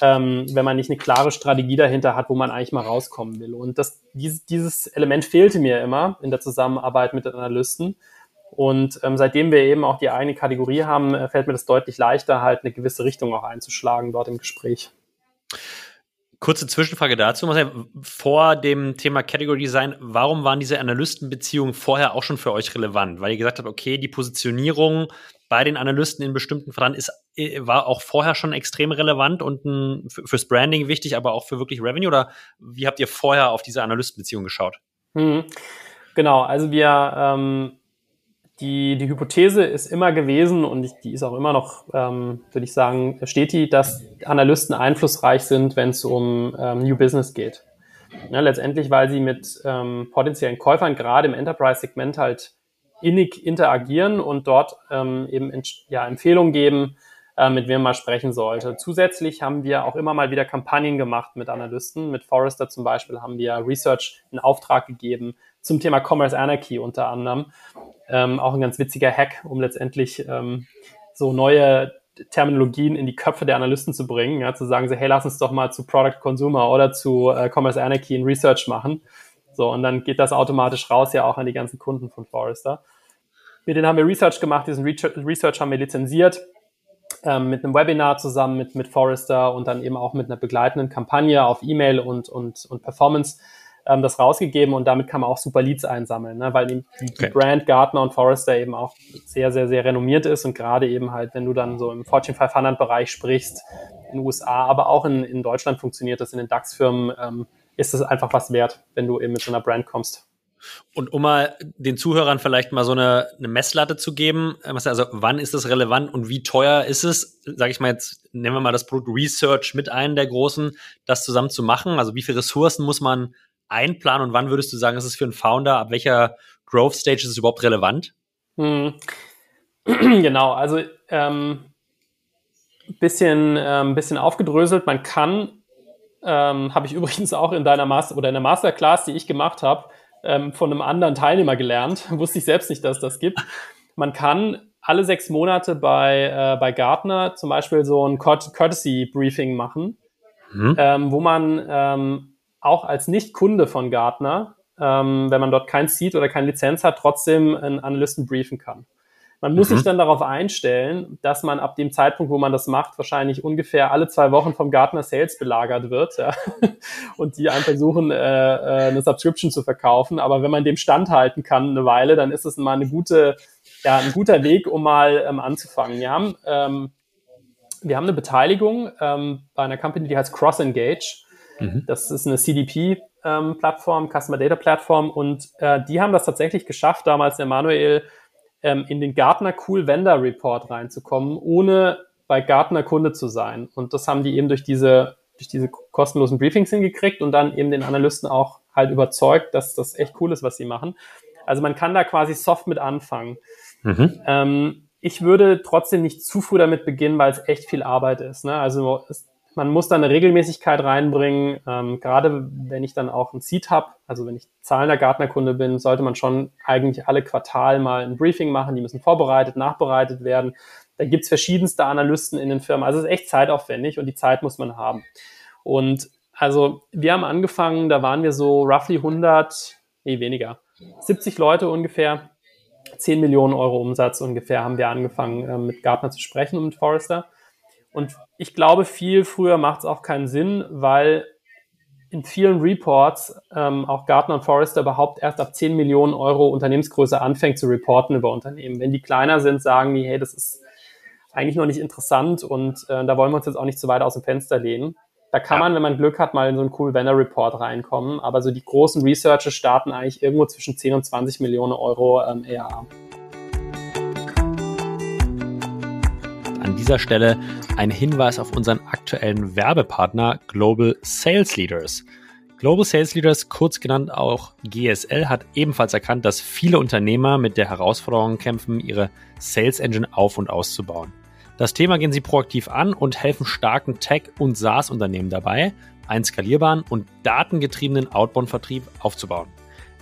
ähm, wenn man nicht eine klare Strategie dahinter hat, wo man eigentlich mal rauskommen will. Und das, dieses, dieses Element fehlte mir immer in der Zusammenarbeit mit den Analysten. Und ähm, seitdem wir eben auch die eigene Kategorie haben, äh, fällt mir das deutlich leichter, halt eine gewisse Richtung auch einzuschlagen dort im Gespräch. Kurze Zwischenfrage dazu. Vor dem Thema Category Design, warum waren diese Analystenbeziehungen vorher auch schon für euch relevant? Weil ihr gesagt habt, okay, die Positionierung bei den Analysten in bestimmten Fragen ist, äh, war auch vorher schon extrem relevant und ein, fürs Branding wichtig, aber auch für wirklich Revenue? Oder wie habt ihr vorher auf diese Analystenbeziehung geschaut? Hm. Genau, also wir ähm, die, die Hypothese ist immer gewesen und ich, die ist auch immer noch, ähm, würde ich sagen, steht die, dass Analysten einflussreich sind, wenn es um ähm, New Business geht. Ja, letztendlich, weil sie mit ähm, potenziellen Käufern gerade im Enterprise-Segment halt innig interagieren und dort ähm, eben ja, Empfehlungen geben, äh, mit wem man sprechen sollte. Zusätzlich haben wir auch immer mal wieder Kampagnen gemacht mit Analysten. Mit Forrester zum Beispiel haben wir Research in Auftrag gegeben zum Thema Commerce Anarchy unter anderem. Ähm, auch ein ganz witziger Hack, um letztendlich ähm, so neue Terminologien in die Köpfe der Analysten zu bringen, ja, zu sagen, so, hey, lass uns doch mal zu Product Consumer oder zu äh, Commerce Anarchy in Research machen. So, und dann geht das automatisch raus ja auch an die ganzen Kunden von Forrester. Mit denen haben wir Research gemacht, diesen Research haben wir lizenziert, ähm, mit einem Webinar zusammen mit, mit Forrester und dann eben auch mit einer begleitenden Kampagne auf E-Mail und, und, und Performance ähm, das rausgegeben und damit kann man auch super Leads einsammeln, ne? weil die, die okay. Brand Gartner und Forrester eben auch sehr, sehr, sehr renommiert ist und gerade eben halt, wenn du dann so im Fortune 500 Bereich sprichst, in den USA, aber auch in, in Deutschland funktioniert das in den DAX-Firmen, ähm, ist es einfach was wert, wenn du eben mit so einer Brand kommst. Und um mal den Zuhörern vielleicht mal so eine, eine Messlatte zu geben, äh, also wann ist das relevant und wie teuer ist es, sage ich mal jetzt, nehmen wir mal das Produkt Research mit einem der großen, das zusammen zu machen? Also wie viele Ressourcen muss man einplanen und wann würdest du sagen, ist es für einen Founder, ab welcher Growth Stage ist es überhaupt relevant? Hm. <clears throat> Genau, also ähm, bisschen, ähm, bisschen aufgedröselt. Man kann, ähm, habe ich <laughs> übrigens auch in deiner Master oder in der Masterclass, die ich gemacht habe, ähm, von einem anderen Teilnehmer gelernt. <laughs> Wusste ich selbst nicht, dass das gibt. Man kann alle sechs Monate bei, äh, bei Gartner zum Beispiel so ein Courtesy Briefing machen, mhm. ähm, wo man ähm, auch als Nicht-Kunde von Gartner, ähm, wenn man dort kein Seed oder keine Lizenz hat, trotzdem einen Analysten briefen kann. Man muss mhm. sich dann darauf einstellen, dass man ab dem Zeitpunkt, wo man das macht, wahrscheinlich ungefähr alle zwei Wochen vom Gartner Sales belagert wird ja, <laughs> und die einem versuchen, äh, äh, eine Subscription zu verkaufen. Aber wenn man dem standhalten kann eine Weile, dann ist es mal eine gute, ja, ein guter Weg, um mal ähm, anzufangen. Wir haben, ähm, wir haben eine Beteiligung ähm, bei einer Company, die heißt Cross Engage. Mhm. Das ist eine CDP-Plattform, ähm, Customer Data Plattform, und äh, die haben das tatsächlich geschafft, damals der Manuel ähm, in den Gartner Cool Vendor Report reinzukommen, ohne bei Gartner Kunde zu sein. Und das haben die eben durch diese, durch diese kostenlosen Briefings hingekriegt und dann eben den Analysten auch halt überzeugt, dass das echt cool ist, was sie machen. Also man kann da quasi soft mit anfangen. Mhm. Ähm, ich würde trotzdem nicht zu früh damit beginnen, weil es echt viel Arbeit ist. Ne? Also es, man muss da eine Regelmäßigkeit reinbringen. Ähm, gerade wenn ich dann auch ein Seed habe, also wenn ich zahlender Gartnerkunde bin, sollte man schon eigentlich alle Quartal mal ein Briefing machen. Die müssen vorbereitet, nachbereitet werden. Da gibt's verschiedenste Analysten in den Firmen. Also es ist echt zeitaufwendig und die Zeit muss man haben. Und also wir haben angefangen, da waren wir so roughly 100, nee, weniger, 70 Leute ungefähr, 10 Millionen Euro Umsatz ungefähr haben wir angefangen, äh, mit Gartner zu sprechen und mit Forrester. Und ich glaube, viel früher macht es auch keinen Sinn, weil in vielen Reports ähm, auch Gartner und Forrester überhaupt erst ab 10 Millionen Euro Unternehmensgröße anfängt zu reporten über Unternehmen. Wenn die kleiner sind, sagen die, hey, das ist eigentlich noch nicht interessant und äh, da wollen wir uns jetzt auch nicht zu weit aus dem Fenster lehnen. Da kann ja. man, wenn man Glück hat, mal in so einen cool Vendor Report reinkommen. Aber so die großen Researches starten eigentlich irgendwo zwischen 10 und 20 Millionen Euro ähm, ERA. An dieser Stelle ein Hinweis auf unseren aktuellen Werbepartner Global Sales Leaders. Global Sales Leaders, kurz genannt auch GSL, hat ebenfalls erkannt, dass viele Unternehmer mit der Herausforderung kämpfen, ihre Sales Engine auf und auszubauen. Das Thema gehen sie proaktiv an und helfen starken Tech- und SaaS-Unternehmen dabei, einen skalierbaren und datengetriebenen Outbound-Vertrieb aufzubauen.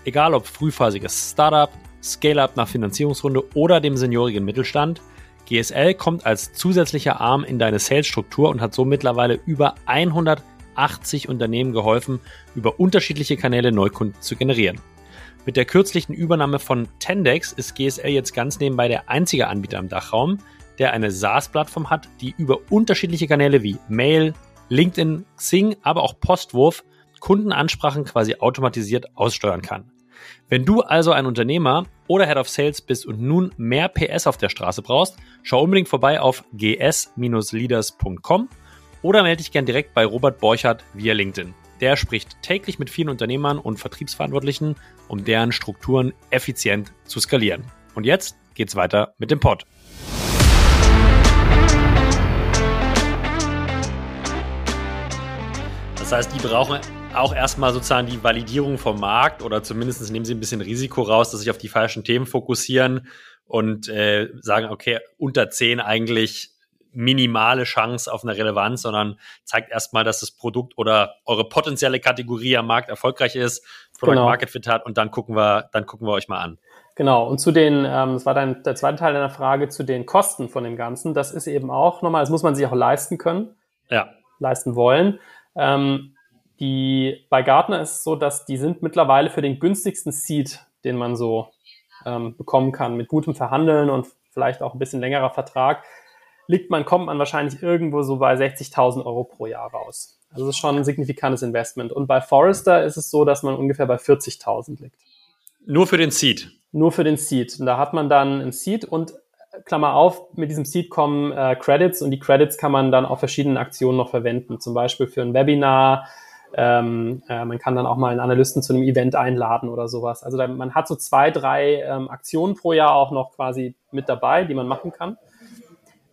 Egal ob frühphasiges Startup, Scale-up nach Finanzierungsrunde oder dem seniorigen Mittelstand – GSL kommt als zusätzlicher Arm in deine Sales-Struktur und hat so mittlerweile über 180 Unternehmen geholfen, über unterschiedliche Kanäle Neukunden zu generieren. Mit der kürzlichen Übernahme von Tendex ist GSL jetzt ganz nebenbei der einzige Anbieter im Dachraum, der eine SaaS-Plattform hat, die über unterschiedliche Kanäle wie Mail, LinkedIn, Xing, aber auch Postwurf Kundenansprachen quasi automatisiert aussteuern kann. Wenn du also ein Unternehmer oder Head of Sales bist und nun mehr PS auf der Straße brauchst, schau unbedingt vorbei auf gs-leaders.com oder melde dich gern direkt bei Robert Borchardt via LinkedIn. Der spricht täglich mit vielen Unternehmern und Vertriebsverantwortlichen, um deren Strukturen effizient zu skalieren. Und jetzt geht's weiter mit dem Pod. Das heißt, die brauchen auch erstmal sozusagen die Validierung vom Markt oder zumindest nehmen sie ein bisschen Risiko raus, dass sich auf die falschen Themen fokussieren und äh, sagen, okay, unter 10 eigentlich minimale Chance auf eine Relevanz, sondern zeigt erstmal, dass das Produkt oder eure potenzielle Kategorie am Markt erfolgreich ist, Product genau. Market Fit hat und dann gucken wir, dann gucken wir euch mal an. Genau, und zu den, ähm, das war dann der zweite Teil deiner Frage, zu den Kosten von dem Ganzen. Das ist eben auch nochmal, das muss man sich auch leisten können, ja. leisten wollen. Ähm, die, bei Gartner ist es so, dass die sind mittlerweile für den günstigsten Seed, den man so ähm, bekommen kann, mit gutem Verhandeln und vielleicht auch ein bisschen längerer Vertrag, liegt man, kommt man wahrscheinlich irgendwo so bei 60.000 Euro pro Jahr raus. Also das ist schon ein signifikantes Investment. Und bei Forrester ist es so, dass man ungefähr bei 40.000 liegt. Nur für den Seed? Nur für den Seed. Und da hat man dann ein Seed und äh, Klammer auf, mit diesem Seed kommen äh, Credits und die Credits kann man dann auf verschiedenen Aktionen noch verwenden. Zum Beispiel für ein Webinar, ähm, äh, man kann dann auch mal einen Analysten zu einem Event einladen oder sowas. Also da, man hat so zwei, drei ähm, Aktionen pro Jahr auch noch quasi mit dabei, die man machen kann.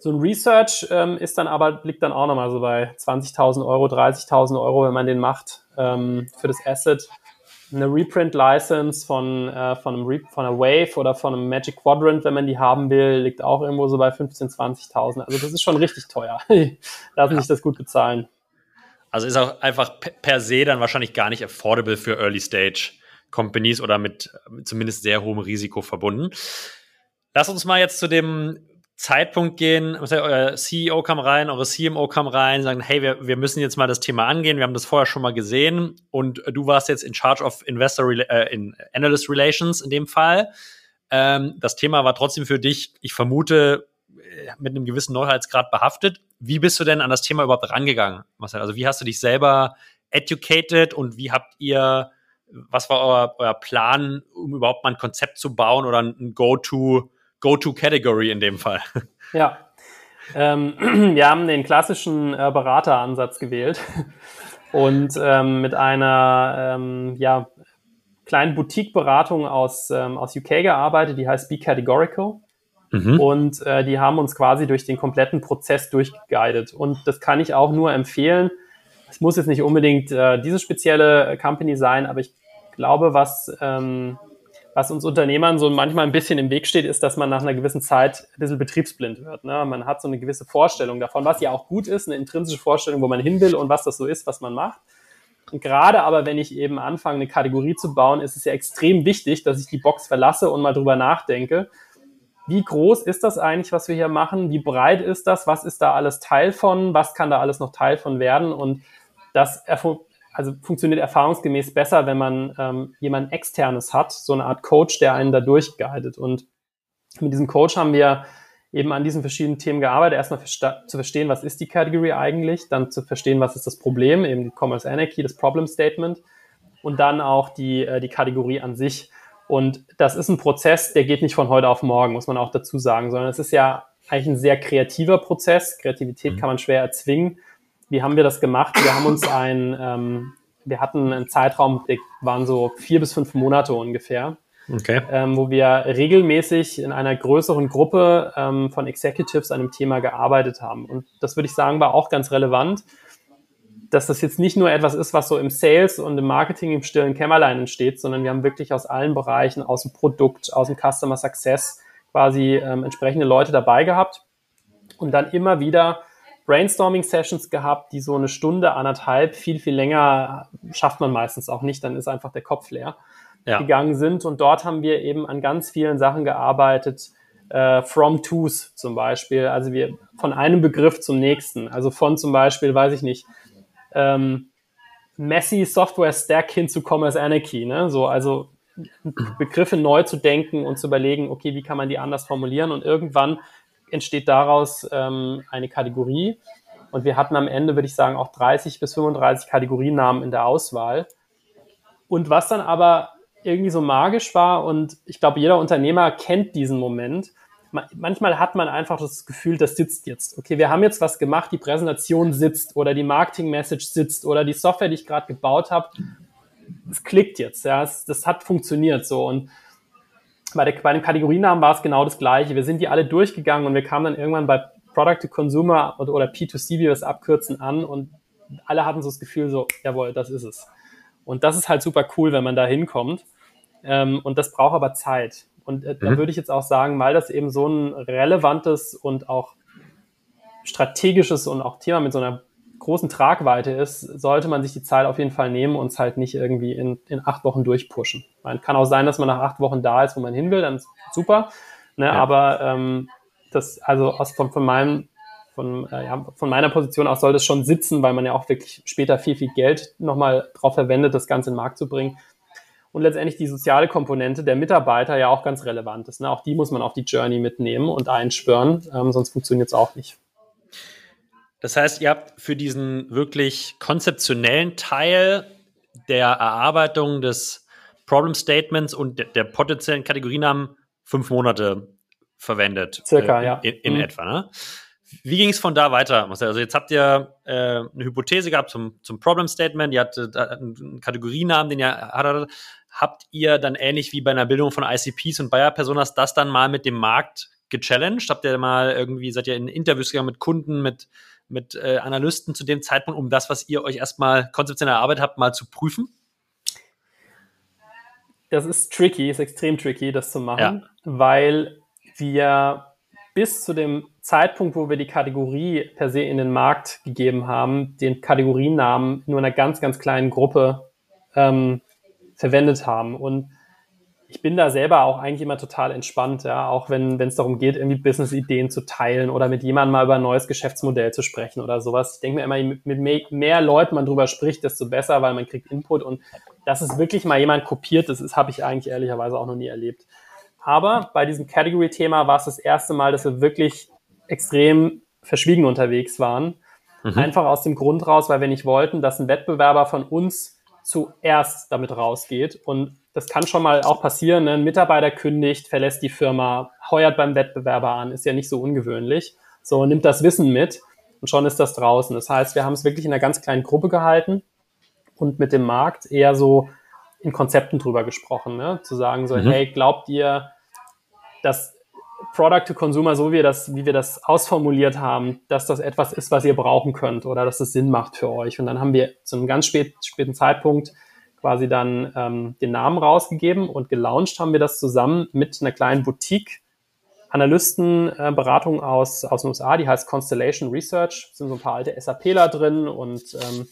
So ein Research ähm, ist dann aber, liegt dann auch nochmal so bei 20.000 Euro, 30.000 Euro, wenn man den macht ähm, für das Asset. Eine Reprint-License von, äh, von, von einer Wave oder von einem Magic Quadrant, wenn man die haben will, liegt auch irgendwo so bei 15.000, 20.000. Also das ist schon richtig teuer. <laughs> Lassen sich das gut bezahlen. Also ist auch einfach per se dann wahrscheinlich gar nicht affordable für Early Stage Companies oder mit zumindest sehr hohem Risiko verbunden. Lass uns mal jetzt zu dem Zeitpunkt gehen, euer CEO kam rein, eure CMO kam rein, sagen, hey, wir, wir müssen jetzt mal das Thema angehen, wir haben das vorher schon mal gesehen und du warst jetzt in charge of Investor äh, in Analyst Relations in dem Fall. Ähm, das Thema war trotzdem für dich, ich vermute, mit einem gewissen Neuheitsgrad behaftet. Wie bist du denn an das Thema überhaupt rangegangen, Marcel? Also wie hast du dich selber educated und wie habt ihr, was war euer, euer Plan, um überhaupt mal ein Konzept zu bauen oder ein Go-to, Go-to-Category in dem Fall? <laughs> Ja, ähm, <clears throat> wir haben den klassischen äh, Berateransatz gewählt <laughs> und ähm, mit einer ähm, ja, kleinen Boutique-Beratung aus, ähm, aus UK gearbeitet, die heißt Be Categorical. Mhm. Und äh, die haben uns quasi durch den kompletten Prozess durchgeguidet. Und das kann ich auch nur empfehlen. Es muss jetzt nicht unbedingt äh, diese spezielle Company sein, aber ich glaube, was, ähm, was uns Unternehmern so manchmal ein bisschen im Weg steht, ist, dass man nach einer gewissen Zeit ein bisschen betriebsblind wird. Ne? Man hat so eine gewisse Vorstellung davon, was ja auch gut ist, eine intrinsische Vorstellung, wo man hin will und was das so ist, was man macht. Und gerade aber, wenn ich eben anfange, eine Kategorie zu bauen, ist es ja extrem wichtig, dass ich die Box verlasse und mal drüber nachdenke wie groß ist das eigentlich, was wir hier machen? Wie breit ist das? Was ist da alles Teil von? Was kann da alles noch Teil von werden? Und das also funktioniert erfahrungsgemäß besser, wenn man ähm, jemand externes hat, so eine Art Coach, der einen da durchguidet. Und mit diesem Coach haben wir eben an diesen verschiedenen Themen gearbeitet. Erstmal zu verstehen, was ist die Category eigentlich, dann zu verstehen, was ist das Problem, eben die Commerce Anarchy, das Problem Statement und dann auch die, äh, die Kategorie an sich. Und das ist ein Prozess, der geht nicht von heute auf morgen, muss man auch dazu sagen, sondern es ist ja eigentlich ein sehr kreativer Prozess. Kreativität mhm. kann man schwer erzwingen. Wie haben wir das gemacht? Wir haben uns ein, ähm, wir hatten einen Zeitraum, der waren so vier bis fünf Monate ungefähr okay. ähm, wo wir regelmäßig in einer größeren Gruppe ähm, von Executives an einem Thema gearbeitet haben. Und das würde ich sagen, war auch ganz relevant, dass das jetzt nicht nur etwas ist, was so im Sales und im Marketing im stillen Kämmerlein entsteht, sondern wir haben wirklich aus allen Bereichen, aus dem Produkt, aus dem Customer Success quasi ähm, entsprechende Leute dabei gehabt und dann immer wieder Brainstorming-Sessions gehabt, die so eine Stunde, anderthalb, viel, viel länger schafft man meistens auch nicht, dann ist einfach der Kopf leer ja. gegangen sind. Und dort haben wir eben an ganz vielen Sachen gearbeitet, äh, from to's zum Beispiel. Also wir von einem Begriff zum nächsten. Also von zum Beispiel, weiß ich nicht, ähm, Messy Software Stack hin zu Commerce Anarchy. Ne? So, also Begriffe neu zu denken und zu überlegen, okay, wie kann man die anders formulieren? Und irgendwann entsteht daraus ähm, eine Kategorie. Und wir hatten am Ende, würde ich sagen, auch 30 bis 35 Kategorienamen in der Auswahl. Und was dann aber irgendwie so magisch war und ich glaube, jeder Unternehmer kennt diesen Moment. Manchmal hat man einfach das Gefühl, das sitzt jetzt. Okay, wir haben jetzt was gemacht, die Präsentation sitzt oder die Marketing-Message sitzt oder die Software, die ich gerade gebaut habe, es klickt jetzt. Ja, es, das hat funktioniert so. Und bei, der, bei den Kategorienamen war es genau das Gleiche. Wir sind die alle durchgegangen und wir kamen dann irgendwann bei Product to Consumer oder, oder P2C, wie wir es abkürzen, an und alle hatten so das Gefühl so, jawohl, das ist es. Und das ist halt super cool, wenn man da hinkommt. Ähm, und das braucht aber Zeit. Und äh, mhm. da würde ich jetzt auch sagen, weil das eben so ein relevantes und auch strategisches und auch Thema mit so einer großen Tragweite ist, sollte man sich die Zeit auf jeden Fall nehmen und es halt nicht irgendwie in, in acht Wochen durchpushen. Man kann auch sein, dass man nach acht Wochen da ist, wo man hin will, dann ist super. Ne? Ja. Aber ähm, das, also aus, von, von meinem von, äh, ja, von meiner Position aus soll das schon sitzen, weil man ja auch wirklich später viel, viel Geld nochmal drauf verwendet, das Ganze in den Markt zu bringen und letztendlich die soziale Komponente der Mitarbeiter ja auch ganz relevant ist. Ne? Auch die muss man auf die Journey mitnehmen und einspüren, ähm, sonst funktioniert es auch nicht. Das heißt, ihr habt für diesen wirklich konzeptionellen Teil der Erarbeitung des Problem Statements und der, der potenziellen Kategorienamen fünf Monate verwendet. Circa, äh, ja. In, in mhm. etwa, ne? Wie ging es von da weiter, Marcel? Also jetzt habt ihr äh, eine Hypothese gehabt zum, zum Problem Statement, ihr hattet einen Kategorienamen, den ihr hattet habt ihr dann ähnlich wie bei einer Bildung von ICPs und Bayer Personas das dann mal mit dem Markt gechallenged? Habt ihr mal irgendwie, seid ihr in Interviews gegangen mit Kunden, mit, mit äh, Analysten zu dem Zeitpunkt, um das, was ihr euch erstmal konzeptionell erarbeitet habt, mal zu prüfen? Das ist tricky, ist extrem tricky, das zu machen, ja. weil wir bis zu dem Zeitpunkt, wo wir die Kategorie per se in den Markt gegeben haben, den Kategorienamen nur einer ganz, ganz kleinen Gruppe ähm, verwendet haben. Und ich bin da selber auch eigentlich immer total entspannt, ja, auch wenn es darum geht, irgendwie Business-Ideen zu teilen oder mit jemandem mal über ein neues Geschäftsmodell zu sprechen oder sowas. Ich denke mir immer, mit mehr, mehr Leuten man drüber spricht, desto besser, weil man kriegt Input und dass es wirklich mal jemand kopiert, das ist, habe ich eigentlich ehrlicherweise auch noch nie erlebt. Aber bei diesem Category-Thema war es das erste Mal, dass wir wirklich extrem verschwiegen unterwegs waren. Mhm. Einfach aus dem Grund raus, weil wir nicht wollten, dass ein Wettbewerber von uns zuerst damit rausgeht. Und das kann schon mal auch passieren. Ne? Ein Mitarbeiter kündigt, verlässt die Firma, heuert beim Wettbewerber an, ist ja nicht so ungewöhnlich. So, nimmt das Wissen mit und schon ist das draußen. Das heißt, wir haben es wirklich in einer ganz kleinen Gruppe gehalten und mit dem Markt eher so in Konzepten drüber gesprochen. Ne? Zu sagen so, mhm. hey, glaubt ihr, dass Product to Consumer, so wie wir, das, wie wir das ausformuliert haben, dass das etwas ist, was ihr brauchen könnt oder dass es Sinn macht für euch. Und dann haben wir zu einem ganz spät, späten Zeitpunkt quasi dann ähm, den Namen rausgegeben und gelauncht haben wir das zusammen mit einer kleinen Boutique Analystenberatung äh, aus, aus den USA, die heißt Constellation Research. Es sind so ein paar alte SAPler drin und ähm,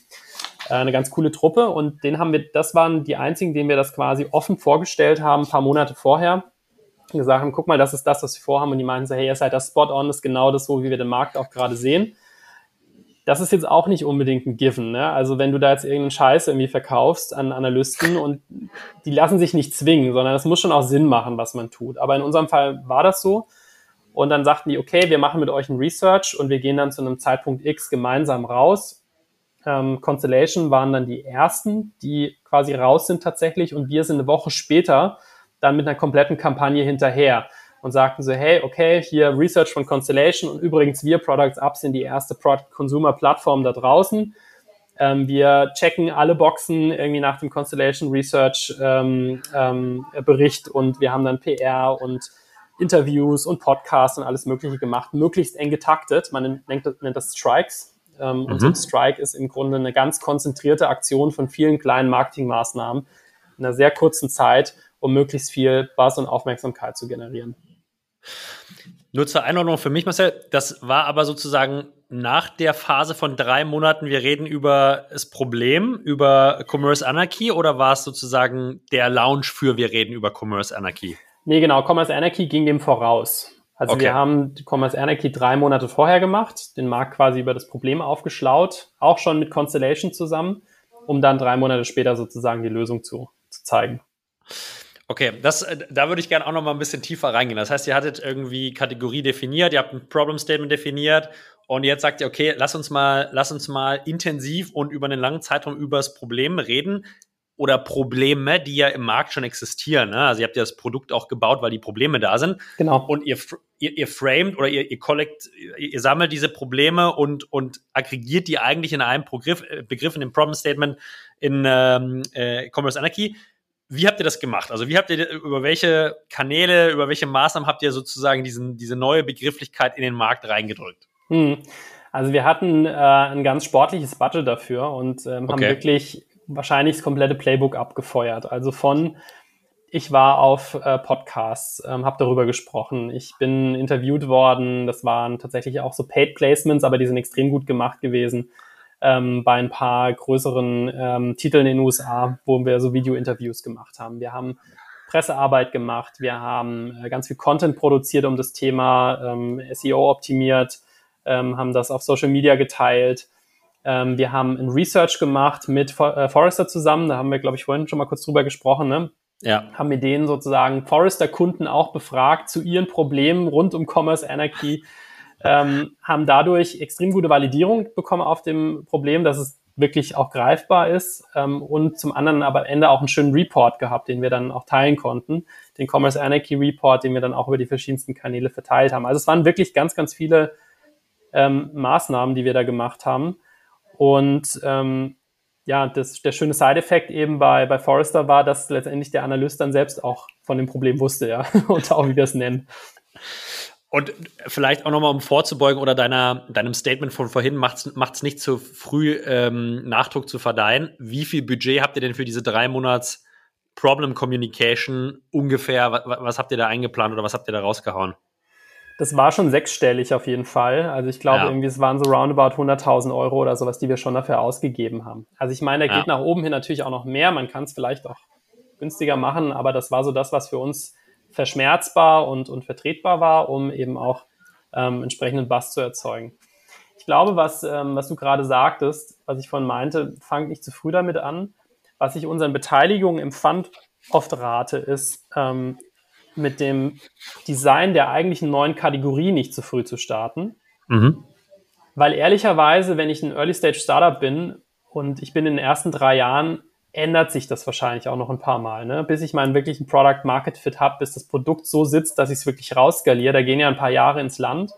äh, eine ganz coole Truppe. Und den haben wir, das waren die einzigen, denen wir das quasi offen vorgestellt haben, ein paar Monate vorher gesagt haben, guck mal, das ist das, was wir vorhaben. Und die meinten so, hey, ihr seid das spot on, das ist genau das so, wie wir den Markt auch gerade sehen. Das ist jetzt auch nicht unbedingt ein Given. Ne? Also wenn du da jetzt irgendeinen Scheiß irgendwie verkaufst an Analysten und die lassen sich nicht zwingen, sondern es muss schon auch Sinn machen, was man tut. Aber in unserem Fall war das so. Und dann sagten die, okay, wir machen mit euch ein Research und wir gehen dann zu einem Zeitpunkt X gemeinsam raus. Ähm, Constellation waren dann die ersten, die quasi raus sind tatsächlich und wir sind eine Woche später dann mit einer kompletten Kampagne hinterher und sagten so, hey, okay, hier Research von Constellation und übrigens wir Products Up sind die erste Product-Consumer-Plattform da draußen. Ähm, wir checken alle Boxen irgendwie nach dem Constellation Research ähm, ähm, Bericht und wir haben dann PR und Interviews und Podcasts und alles Mögliche gemacht, möglichst eng getaktet. Man nennt, nennt das Strikes. Ähm, mhm. Und so ein Strike ist im Grunde eine ganz konzentrierte Aktion von vielen kleinen Marketingmaßnahmen in einer sehr kurzen Zeit, um möglichst viel Buzz und Aufmerksamkeit zu generieren. Nur zur Einordnung für mich, Marcel, das war aber sozusagen nach der Phase von drei Monaten, wir reden über das Problem, über Commerce Anarchy oder war es sozusagen der Launch für wir reden über Commerce Anarchy? Nee, genau, Commerce Anarchy ging dem voraus. Also okay. wir haben Commerce Anarchy drei Monate vorher gemacht, den Markt quasi über das Problem aufgeschlaut, auch schon mit Constellation zusammen, um dann drei Monate später sozusagen die Lösung zu, zu zeigen. Okay, das, äh, da würde ich gerne auch noch mal ein bisschen tiefer reingehen. Das heißt, ihr hattet irgendwie Kategorie definiert, ihr habt ein Problem Statement definiert und jetzt sagt ihr, okay, lass uns mal, lass uns mal intensiv und über einen langen Zeitraum über das Problem reden oder Probleme, die ja im Markt schon existieren. Ne? Also ihr habt ja das Produkt auch gebaut, weil die Probleme da sind. Genau. Und ihr, ihr, ihr framed oder ihr, ihr collect, ihr sammelt diese Probleme und, und aggregiert die eigentlich in einem Begriff, äh, Begriff in dem Problem Statement in ähm, äh, Commerce Anarchy. Wie habt ihr das gemacht? Also wie habt ihr über welche Kanäle, über welche Maßnahmen habt ihr sozusagen diesen, diese neue Begrifflichkeit in den Markt reingedrückt? Hm. Also wir hatten äh, ein ganz sportliches Budget dafür und ähm, okay. haben wirklich wahrscheinlich das komplette Playbook abgefeuert. Also von ich war auf äh, Podcasts, ähm, habe darüber gesprochen. Ich bin interviewt worden. Das waren tatsächlich auch so Paid Placements, aber die sind extrem gut gemacht gewesen ähm, bei ein paar größeren ähm, Titeln in den USA, wo wir so Video-Interviews gemacht haben. Wir haben Pressearbeit gemacht, wir haben äh, ganz viel Content produziert um das Thema, ähm, SEO optimiert, ähm, haben das auf Social Media geteilt. Ähm, wir haben ein Research gemacht mit For äh, Forrester zusammen, da haben wir, glaube ich, vorhin schon mal kurz drüber gesprochen, ne? Ja. Haben mit denen sozusagen Forrester-Kunden auch befragt zu ihren Problemen rund um Commerce Anarchy ähm, haben dadurch extrem gute Validierung bekommen auf dem Problem, dass es wirklich auch greifbar ist ähm, und zum anderen aber am Ende auch einen schönen Report gehabt, den wir dann auch teilen konnten, den Commerce Anarchy Report, den wir dann auch über die verschiedensten Kanäle verteilt haben. Also es waren wirklich ganz, ganz viele ähm, Maßnahmen, die wir da gemacht haben und ähm, ja, das, der schöne Side-Effekt eben bei, bei Forrester war, dass letztendlich der Analyst dann selbst auch von dem Problem wusste, ja, <laughs> und auch wie wir es nennen. Und vielleicht auch nochmal, um vorzubeugen oder deiner, deinem Statement von vorhin, macht es nicht zu früh, ähm, Nachdruck zu verdeihen. Wie viel Budget habt ihr denn für diese drei Monats Problem Communication ungefähr? Was, was habt ihr da eingeplant oder was habt ihr da rausgehauen? Das war schon sechsstellig auf jeden Fall. Also ich glaube, ja. irgendwie es waren so roundabout 100.000 Euro oder sowas, die wir schon dafür ausgegeben haben. Also ich meine, da geht ja. nach oben hin natürlich auch noch mehr. Man kann es vielleicht auch günstiger machen, aber das war so das, was für uns verschmerzbar und, und vertretbar war, um eben auch ähm, entsprechenden Bass zu erzeugen. Ich glaube, was, ähm, was du gerade sagtest, was ich vorhin meinte, fangt nicht zu früh damit an. Was ich unseren Beteiligungen im Fund oft rate, ist, ähm, mit dem Design der eigentlichen neuen Kategorie nicht zu früh zu starten. Mhm. Weil ehrlicherweise, wenn ich ein Early Stage Startup bin und ich bin in den ersten drei Jahren ändert sich das wahrscheinlich auch noch ein paar Mal, ne? bis ich meinen wirklichen Product Market Fit habe, bis das Produkt so sitzt, dass ich es wirklich rausskaliere. Da gehen ja ein paar Jahre ins Land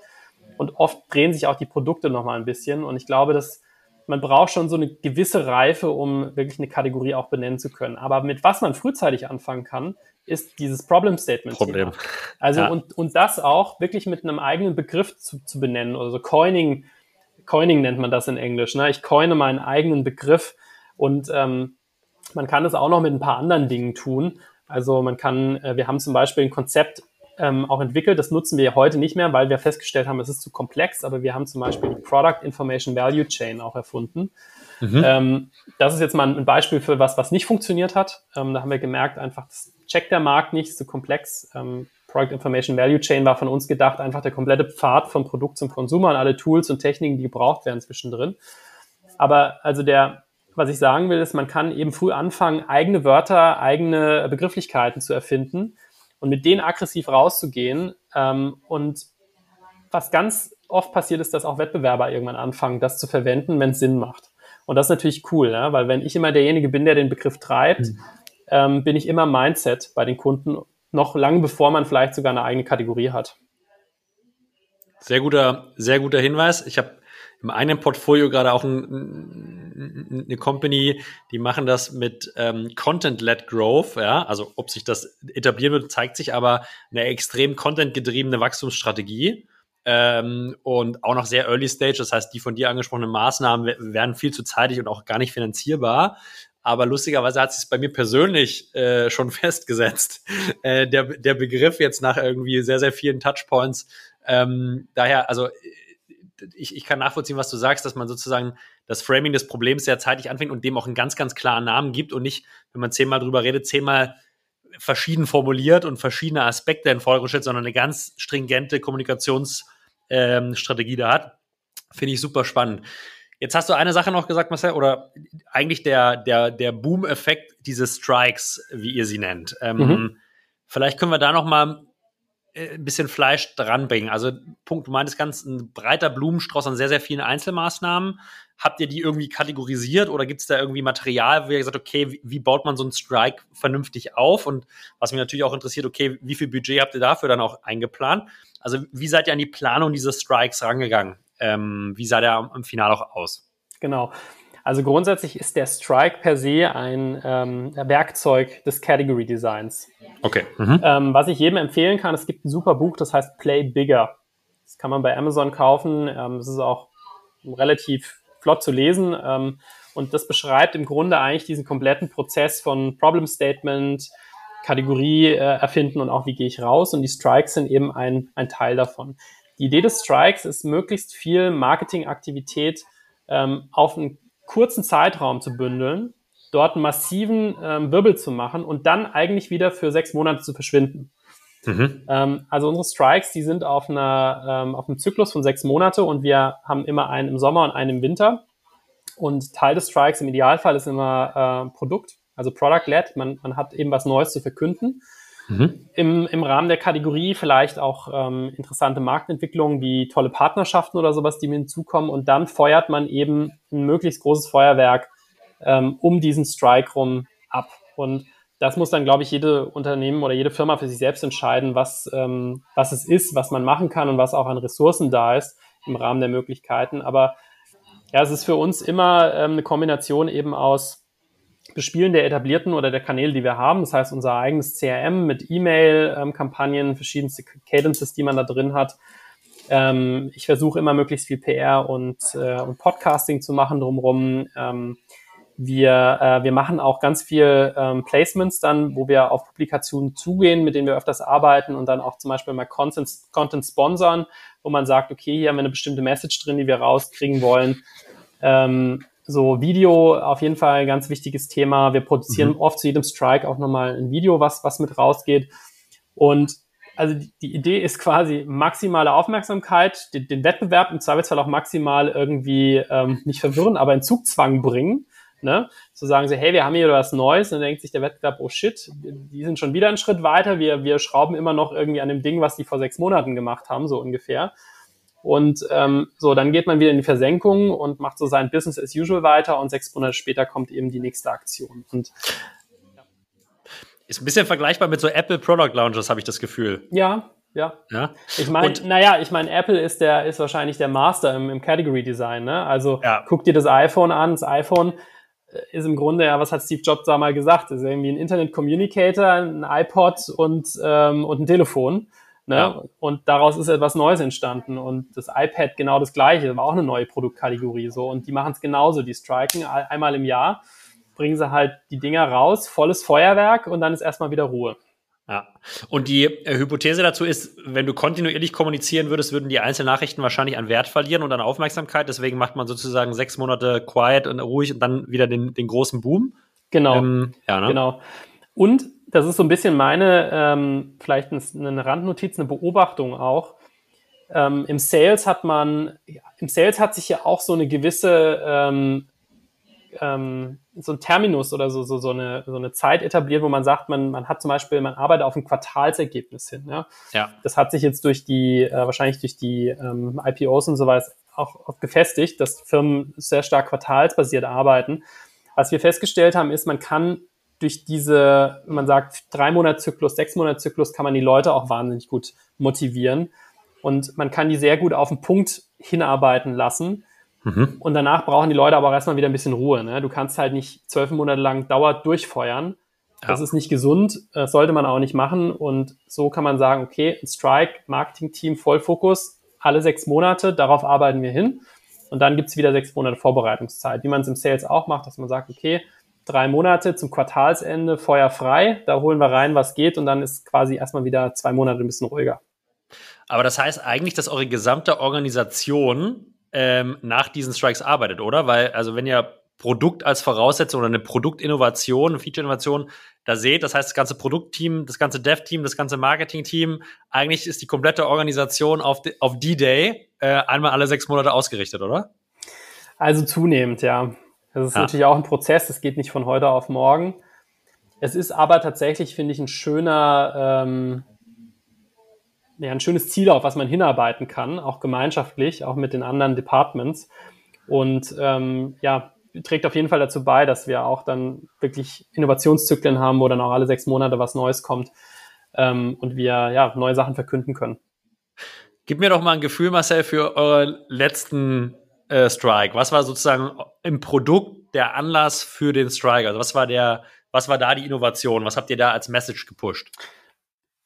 und oft drehen sich auch die Produkte noch mal ein bisschen. Und ich glaube, dass man braucht schon so eine gewisse Reife, um wirklich eine Kategorie auch benennen zu können. Aber mit was man frühzeitig anfangen kann, ist dieses Problem Statement. Problem. Also ja. und, und das auch wirklich mit einem eigenen Begriff zu, zu benennen. Also Coining, Coining nennt man das in Englisch. Ne? Ich coine meinen eigenen Begriff und ähm, man kann es auch noch mit ein paar anderen Dingen tun. Also man kann, äh, wir haben zum Beispiel ein Konzept ähm, auch entwickelt, das nutzen wir heute nicht mehr, weil wir festgestellt haben, es ist zu komplex, aber wir haben zum Beispiel die Product Information Value Chain auch erfunden. Mhm. Ähm, das ist jetzt mal ein Beispiel für was, was nicht funktioniert hat. Ähm, da haben wir gemerkt, einfach, das checkt der Markt nicht, ist zu komplex. Ähm, Product Information Value Chain war von uns gedacht, einfach der komplette Pfad vom Produkt zum Konsumer und alle Tools und Techniken, die gebraucht werden zwischendrin. Aber also der, was ich sagen will, ist, man kann eben früh anfangen, eigene Wörter, eigene Begrifflichkeiten zu erfinden und mit denen aggressiv rauszugehen ähm, und was ganz oft passiert ist, dass auch Wettbewerber irgendwann anfangen, das zu verwenden, wenn es Sinn macht. Und das ist natürlich cool, ja? weil wenn ich immer derjenige bin, der den Begriff treibt, mhm. ähm, bin ich immer Mindset bei den Kunden, noch lange bevor man vielleicht sogar eine eigene Kategorie hat. Sehr guter, sehr guter Hinweis. Ich habe im eigenen Portfolio gerade auch ein, eine Company, die machen das mit ähm, Content-led Growth, ja, also ob sich das etablieren wird, zeigt sich aber eine extrem Content-getriebene Wachstumsstrategie ähm, und auch noch sehr Early Stage. Das heißt, die von dir angesprochenen Maßnahmen werden viel zu zeitig und auch gar nicht finanzierbar. Aber lustigerweise hat sich bei mir persönlich äh, schon <laughs> festgesetzt, äh, der, der Begriff jetzt nach irgendwie sehr, sehr vielen Touchpoints. Ähm, daher, also ich, ich kann nachvollziehen, was du sagst, dass man sozusagen das Framing des Problems sehr zeitig anfängt und dem auch einen ganz, ganz klaren Namen gibt und nicht, wenn man zehnmal drüber redet, zehnmal verschieden formuliert und verschiedene Aspekte in Vordergrund stellt, sondern eine ganz stringente Kommunikationsstrategie ähm, da hat. Finde ich super spannend. Jetzt hast du eine Sache noch gesagt, Marcel, oder eigentlich der, der, der Boom-Effekt dieses Strikes, wie ihr sie nennt. Ähm, mhm. Vielleicht können wir da noch mal ein bisschen Fleisch dranbringen. Also, Punkt, du meintest ganz ein breiter Blumenstrauß an sehr, sehr vielen Einzelmaßnahmen. Habt ihr die irgendwie kategorisiert oder gibt es da irgendwie Material, wo ihr gesagt okay, wie, baut man so einen Strike vernünftig auf? Und was mich natürlich auch interessiert, okay, wie viel Budget habt ihr dafür dann auch eingeplant? Also, wie seid ihr an die Planung dieses Strikes rangegangen? Ähm, wie sah der am, am Final auch aus? Genau. Also grundsätzlich ist der Strike per se ein ähm, Werkzeug des Category Designs. Okay. Mhm. Ähm, was ich jedem empfehlen kann, es gibt ein super Buch, das heißt Play Bigger. Das kann man bei Amazon kaufen. Ähm, es ist auch relativ flott zu lesen. Ähm, und das beschreibt im Grunde eigentlich diesen kompletten Prozess von Problem Statement, Kategorie äh, erfinden und auch wie gehe ich raus. Und die Strikes sind eben ein, ein Teil davon. Die Idee des Strikes ist, möglichst viel Marketingaktivität ähm, auf einen kurzen Zeitraum zu bündeln, dort einen massiven ähm, Wirbel zu machen und dann eigentlich wieder für sechs Monate zu verschwinden. Mhm. Ähm, also unsere Strikes, die sind auf einer ähm, auf einem Zyklus von sechs Monate und wir haben immer einen im Sommer und einen im Winter. Und Teil des Strikes im Idealfall ist immer äh, Produkt, also Product-led. Man, man hat eben was Neues zu verkünden. Mhm. Im, Im Rahmen der Kategorie vielleicht auch ähm, interessante Marktentwicklungen wie tolle Partnerschaften oder sowas, die mir hinzukommen. Und dann feuert man eben ein möglichst großes Feuerwerk ähm, um diesen Strike rum ab. Und das muss dann, glaube ich, jede Unternehmen oder jede Firma für sich selbst entscheiden, was, ähm, was es ist, was man machen kann und was auch an Ressourcen da ist im Rahmen der Möglichkeiten. Aber ja, es ist für uns immer ähm, eine Kombination eben aus Bespielen der etablierten oder der Kanäle, die wir haben. Das heißt, unser eigenes CRM mit E-Mail-Kampagnen, verschiedenste Cadences, die man da drin hat. Ähm, ich versuche immer möglichst viel PR und, äh, und Podcasting zu machen drumherum. Ähm, wir, äh, wir machen auch ganz viel ähm, Placements dann, wo wir auf Publikationen zugehen, mit denen wir öfters arbeiten und dann auch zum Beispiel mal Content, Content sponsern, wo man sagt, okay, hier haben wir eine bestimmte Message drin, die wir rauskriegen wollen. Ähm, so Video auf jeden Fall ein ganz wichtiges Thema. Wir produzieren mhm. oft zu jedem Strike auch nochmal ein Video, was, was mit rausgeht. Und also die, Idee ist quasi maximale Aufmerksamkeit, den, den, Wettbewerb im Zweifelsfall auch maximal irgendwie ähm, nicht verwirren, aber in Zugzwang bringen. Ne? So sagen sie, hey, wir haben hier was Neues, und dann denkt sich der Wettbewerb, oh shit, die sind schon wieder einen Schritt weiter, wir, wir schrauben immer noch irgendwie an dem Ding, was die vor sechs Monaten gemacht haben, so ungefähr. Und ähm, so, dann geht man wieder in die Versenkung und macht so sein Business as usual weiter und sechs Monate später kommt eben die nächste Aktion. Und ja. ist ein bisschen vergleichbar mit so Apple Product Launches, habe ich das Gefühl. Ja, ja. ja. Ich meine, naja, ich meine, Apple ist der, ist wahrscheinlich der Master im, im Category Design, ne? Also ja. guck dir das iPhone an. Das iPhone äh, ist im Grunde, ja, was hat Steve Jobs da mal gesagt? Ist irgendwie ein Internet Communicator, ein iPod und, ähm, und ein Telefon. Ne? Ja. Und daraus ist etwas Neues entstanden. Und das iPad genau das gleiche, war auch eine neue Produktkategorie so. Und die machen es genauso. Die striken einmal im Jahr, bringen sie halt die Dinger raus, volles Feuerwerk und dann ist erstmal wieder Ruhe. Ja. Und die äh, Hypothese dazu ist, wenn du kontinuierlich kommunizieren würdest, würden die Einzelnachrichten wahrscheinlich an Wert verlieren und an Aufmerksamkeit. Deswegen macht man sozusagen sechs Monate quiet und ruhig und dann wieder den, den großen Boom. Genau. Ähm, ja, ne? Genau. Und das ist so ein bisschen meine, ähm, vielleicht eine Randnotiz, eine Beobachtung auch. Ähm, Im Sales hat man, im Sales hat sich ja auch so eine gewisse ähm, ähm, so ein Terminus oder so, so, so, eine, so eine Zeit etabliert, wo man sagt, man, man hat zum Beispiel, man arbeitet auf ein Quartalsergebnis hin. Ja? Ja. Das hat sich jetzt durch die, äh, wahrscheinlich durch die ähm, IPOs und so weiter auch, auch gefestigt, dass Firmen sehr stark quartalsbasiert arbeiten. Was wir festgestellt haben, ist, man kann durch diese, man sagt, drei Monat-Zyklus, sechs Monat-Zyklus, kann man die Leute auch wahnsinnig gut motivieren. Und man kann die sehr gut auf den Punkt hinarbeiten lassen. Mhm. Und danach brauchen die Leute aber auch erstmal wieder ein bisschen Ruhe. Ne? Du kannst halt nicht zwölf Monate lang dauert durchfeuern. Ja. Das ist nicht gesund, das sollte man auch nicht machen. Und so kann man sagen, okay, ein Strike, Marketing-Team, Vollfokus, alle sechs Monate, darauf arbeiten wir hin. Und dann gibt's wieder sechs Monate Vorbereitungszeit, wie man es im Sales auch macht, dass man sagt, okay, drei Monate zum Quartalsende Feuer frei, da holen wir rein, was geht, und dann ist quasi erstmal wieder zwei Monate ein bisschen ruhiger. Aber das heißt eigentlich, dass eure gesamte Organisation ähm, nach diesen Strikes arbeitet, oder? Weil, also wenn ihr Produkt als Voraussetzung oder eine Produktinnovation, eine Feature-Innovation da seht, das heißt, das ganze Produktteam, das ganze Dev-Team, das ganze Marketing-Team, eigentlich ist die komplette Organisation auf, D-Day äh, einmal alle sechs Monate ausgerichtet, oder? Also zunehmend, ja. Das ist ja. natürlich auch ein Prozess, das geht nicht von heute auf morgen. Es ist aber tatsächlich, finde ich, ein schöner, ähm, ja, ein schönes Ziel, auf was man hinarbeiten kann, auch gemeinschaftlich, auch mit den anderen Departments. Und ähm, ja, trägt auf jeden Fall dazu bei, dass wir auch dann wirklich Innovationszyklen haben, wo dann auch alle sechs Monate was Neues kommt ähm, und wir ja neue Sachen verkünden können. Gib mir doch mal ein Gefühl, Marcel, für euren letzten äh, Strike. Was war sozusagen im Produkt der Anlass für den Strike? Also was war der, was war da die Innovation? Was habt ihr da als Message gepusht?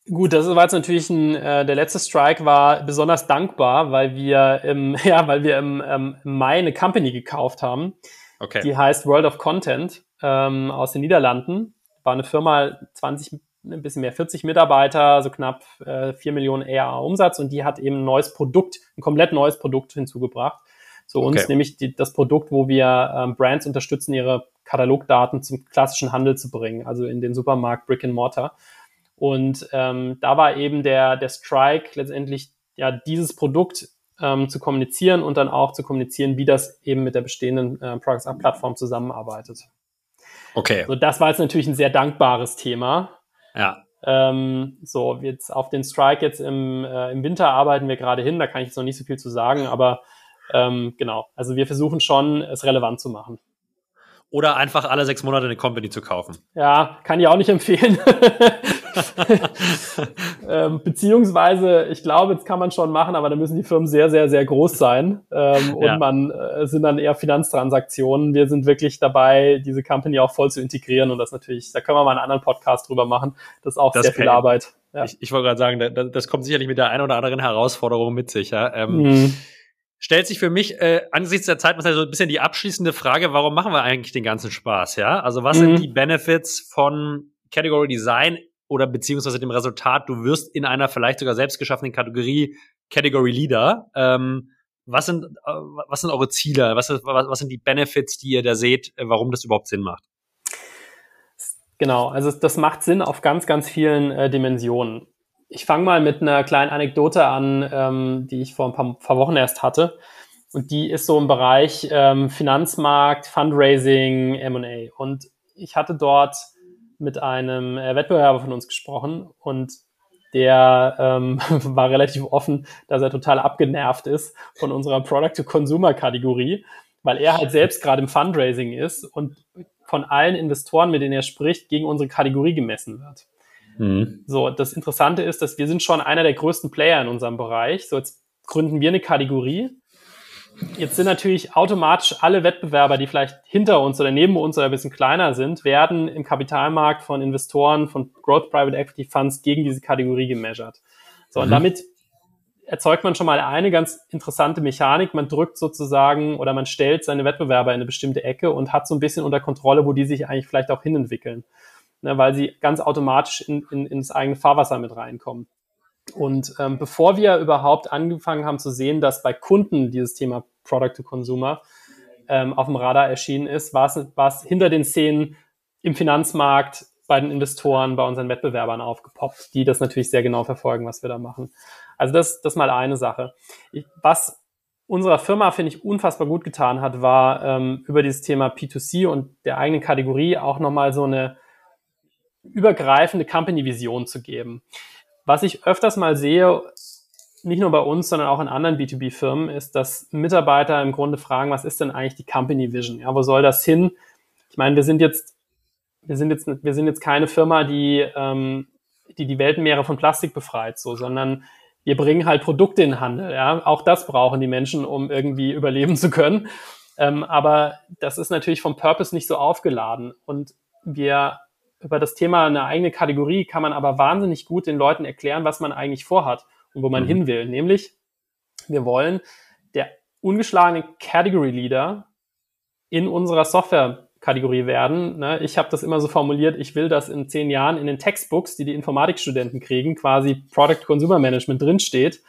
Gut, das war jetzt natürlich ein, äh, der letzte Strike war besonders dankbar, weil wir im, <laughs> ja, weil wir im, ähm, Mai eine Company gekauft haben. Okay. Die heißt World of Content ähm, aus den Niederlanden. War eine Firma, 20, ein bisschen mehr, 40 Mitarbeiter, so knapp äh, 4 Millionen ERA Umsatz und die hat eben ein neues Produkt, ein komplett neues Produkt hinzugebracht. So okay. uns nämlich die, das Produkt, wo wir ähm, Brands unterstützen, ihre Katalogdaten zum klassischen Handel zu bringen, also in den Supermarkt Brick and Mortar. Und ähm, da war eben der, der Strike letztendlich ja dieses Produkt ähm, zu kommunizieren und dann auch zu kommunizieren, wie das eben mit der bestehenden äh, Products Up Plattform zusammenarbeitet. Okay. So, das war jetzt natürlich ein sehr dankbares Thema. Ja. Ähm, so, jetzt auf den Strike jetzt im, äh, im Winter arbeiten wir gerade hin, da kann ich jetzt noch nicht so viel zu sagen, aber ähm, genau, also wir versuchen schon, es relevant zu machen. Oder einfach alle sechs Monate eine Company zu kaufen. Ja, kann ich auch nicht <laughs> empfehlen. ähm, beziehungsweise, ich glaube, jetzt kann man schon machen, aber da müssen die Firmen sehr, sehr, sehr groß sein. Ähm, und ja. man äh, sind dann eher Finanztransaktionen. Wir sind wirklich dabei, diese Company auch voll zu integrieren. Und das natürlich, da können wir mal einen anderen Podcast drüber machen. Das ist auch das sehr viel Arbeit. Ja. Ich, ich wollte gerade sagen, das, das kommt sicherlich mit der einen oder anderen Herausforderung mit sich. Ja? Ähm, mhm stellt sich für mich äh, angesichts der Zeit so ein bisschen die abschließende Frage, warum machen wir eigentlich den ganzen Spaß, ja? Also was mhm. sind die Benefits von Category Design oder beziehungsweise dem Resultat, du wirst in einer vielleicht sogar selbst geschaffenen Kategorie Category Leader. Ähm, was sind, äh, was sind eure Ziele? Was, was, was sind die Benefits, die ihr da seht, äh, warum das überhaupt Sinn macht? Genau, also das macht Sinn auf ganz, ganz vielen äh, Dimensionen. Ich fange mal mit einer kleinen Anekdote an, ähm, die ich vor ein paar, paar, Wochen erst hatte. Und die ist so im Bereich ähm, Finanzmarkt, Fundraising, M&A. Und ich hatte dort mit einem äh, Wettbewerber von uns gesprochen und der ähm, <laughs> war relativ offen, dass er total abgenervt ist von unserer Product-to-Consumer-Kategorie, weil er halt selbst gerade im Fundraising ist und von allen Investoren, mit denen er spricht, gegen unsere Kategorie gemessen wird. Mhm. So, das Interessante ist, dass wir sind schon einer der größten Player in unserem Bereich. So, jetzt gründen wir eine Kategorie Jetzt sind natürlich automatisch alle Wettbewerber, die vielleicht hinter uns oder neben uns oder ein bisschen kleiner sind, werden im Kapitalmarkt von Investoren, von Growth Private Equity Funds gegen diese Kategorie gemeasured. So, mhm. und damit erzeugt man schon mal eine ganz interessante Mechanik. Man drückt sozusagen oder man stellt seine Wettbewerber in eine bestimmte Ecke und hat so ein bisschen unter Kontrolle, wo die sich eigentlich vielleicht auch hinentwickeln, ne, weil sie ganz automatisch in, in, ins eigene Fahrwasser mit reinkommen. Und ähm, bevor wir überhaupt angefangen haben zu sehen, dass bei Kunden dieses Thema Product to Consumer ähm, auf dem Radar erschienen ist, war es, hinter den Szenen im Finanzmarkt, bei den Investoren, bei unseren Wettbewerbern aufgepoppt, die das natürlich sehr genau verfolgen, was wir da machen. Also das, das mal eine Sache. Ich, was unserer Firma, finde ich, unfassbar gut getan hat, war ähm, über dieses Thema P2C und der eigenen Kategorie auch nochmal so eine übergreifende Company-Vision zu geben. Was ich öfters mal sehe, nicht nur bei uns, sondern auch in anderen B2B-Firmen, ist, dass Mitarbeiter im Grunde fragen, was ist denn eigentlich die Company Vision? Ja, wo soll das hin? Ich meine, wir sind jetzt, wir sind jetzt, wir sind jetzt keine Firma, die, ähm, die die Weltenmeere von Plastik befreit, so, sondern wir bringen halt Produkte in den Handel. Ja, auch das brauchen die Menschen, um irgendwie überleben zu können. Ähm, aber das ist natürlich vom Purpose nicht so aufgeladen. Und wir über das Thema eine eigene Kategorie kann man aber wahnsinnig gut den Leuten erklären, was man eigentlich vorhat und wo man mhm. hin will. Nämlich, wir wollen der ungeschlagene Category Leader in unserer Software-Kategorie werden. Ne? Ich habe das immer so formuliert, ich will, dass in zehn Jahren in den Textbooks, die die Informatikstudenten kriegen, quasi Product Consumer Management drinsteht,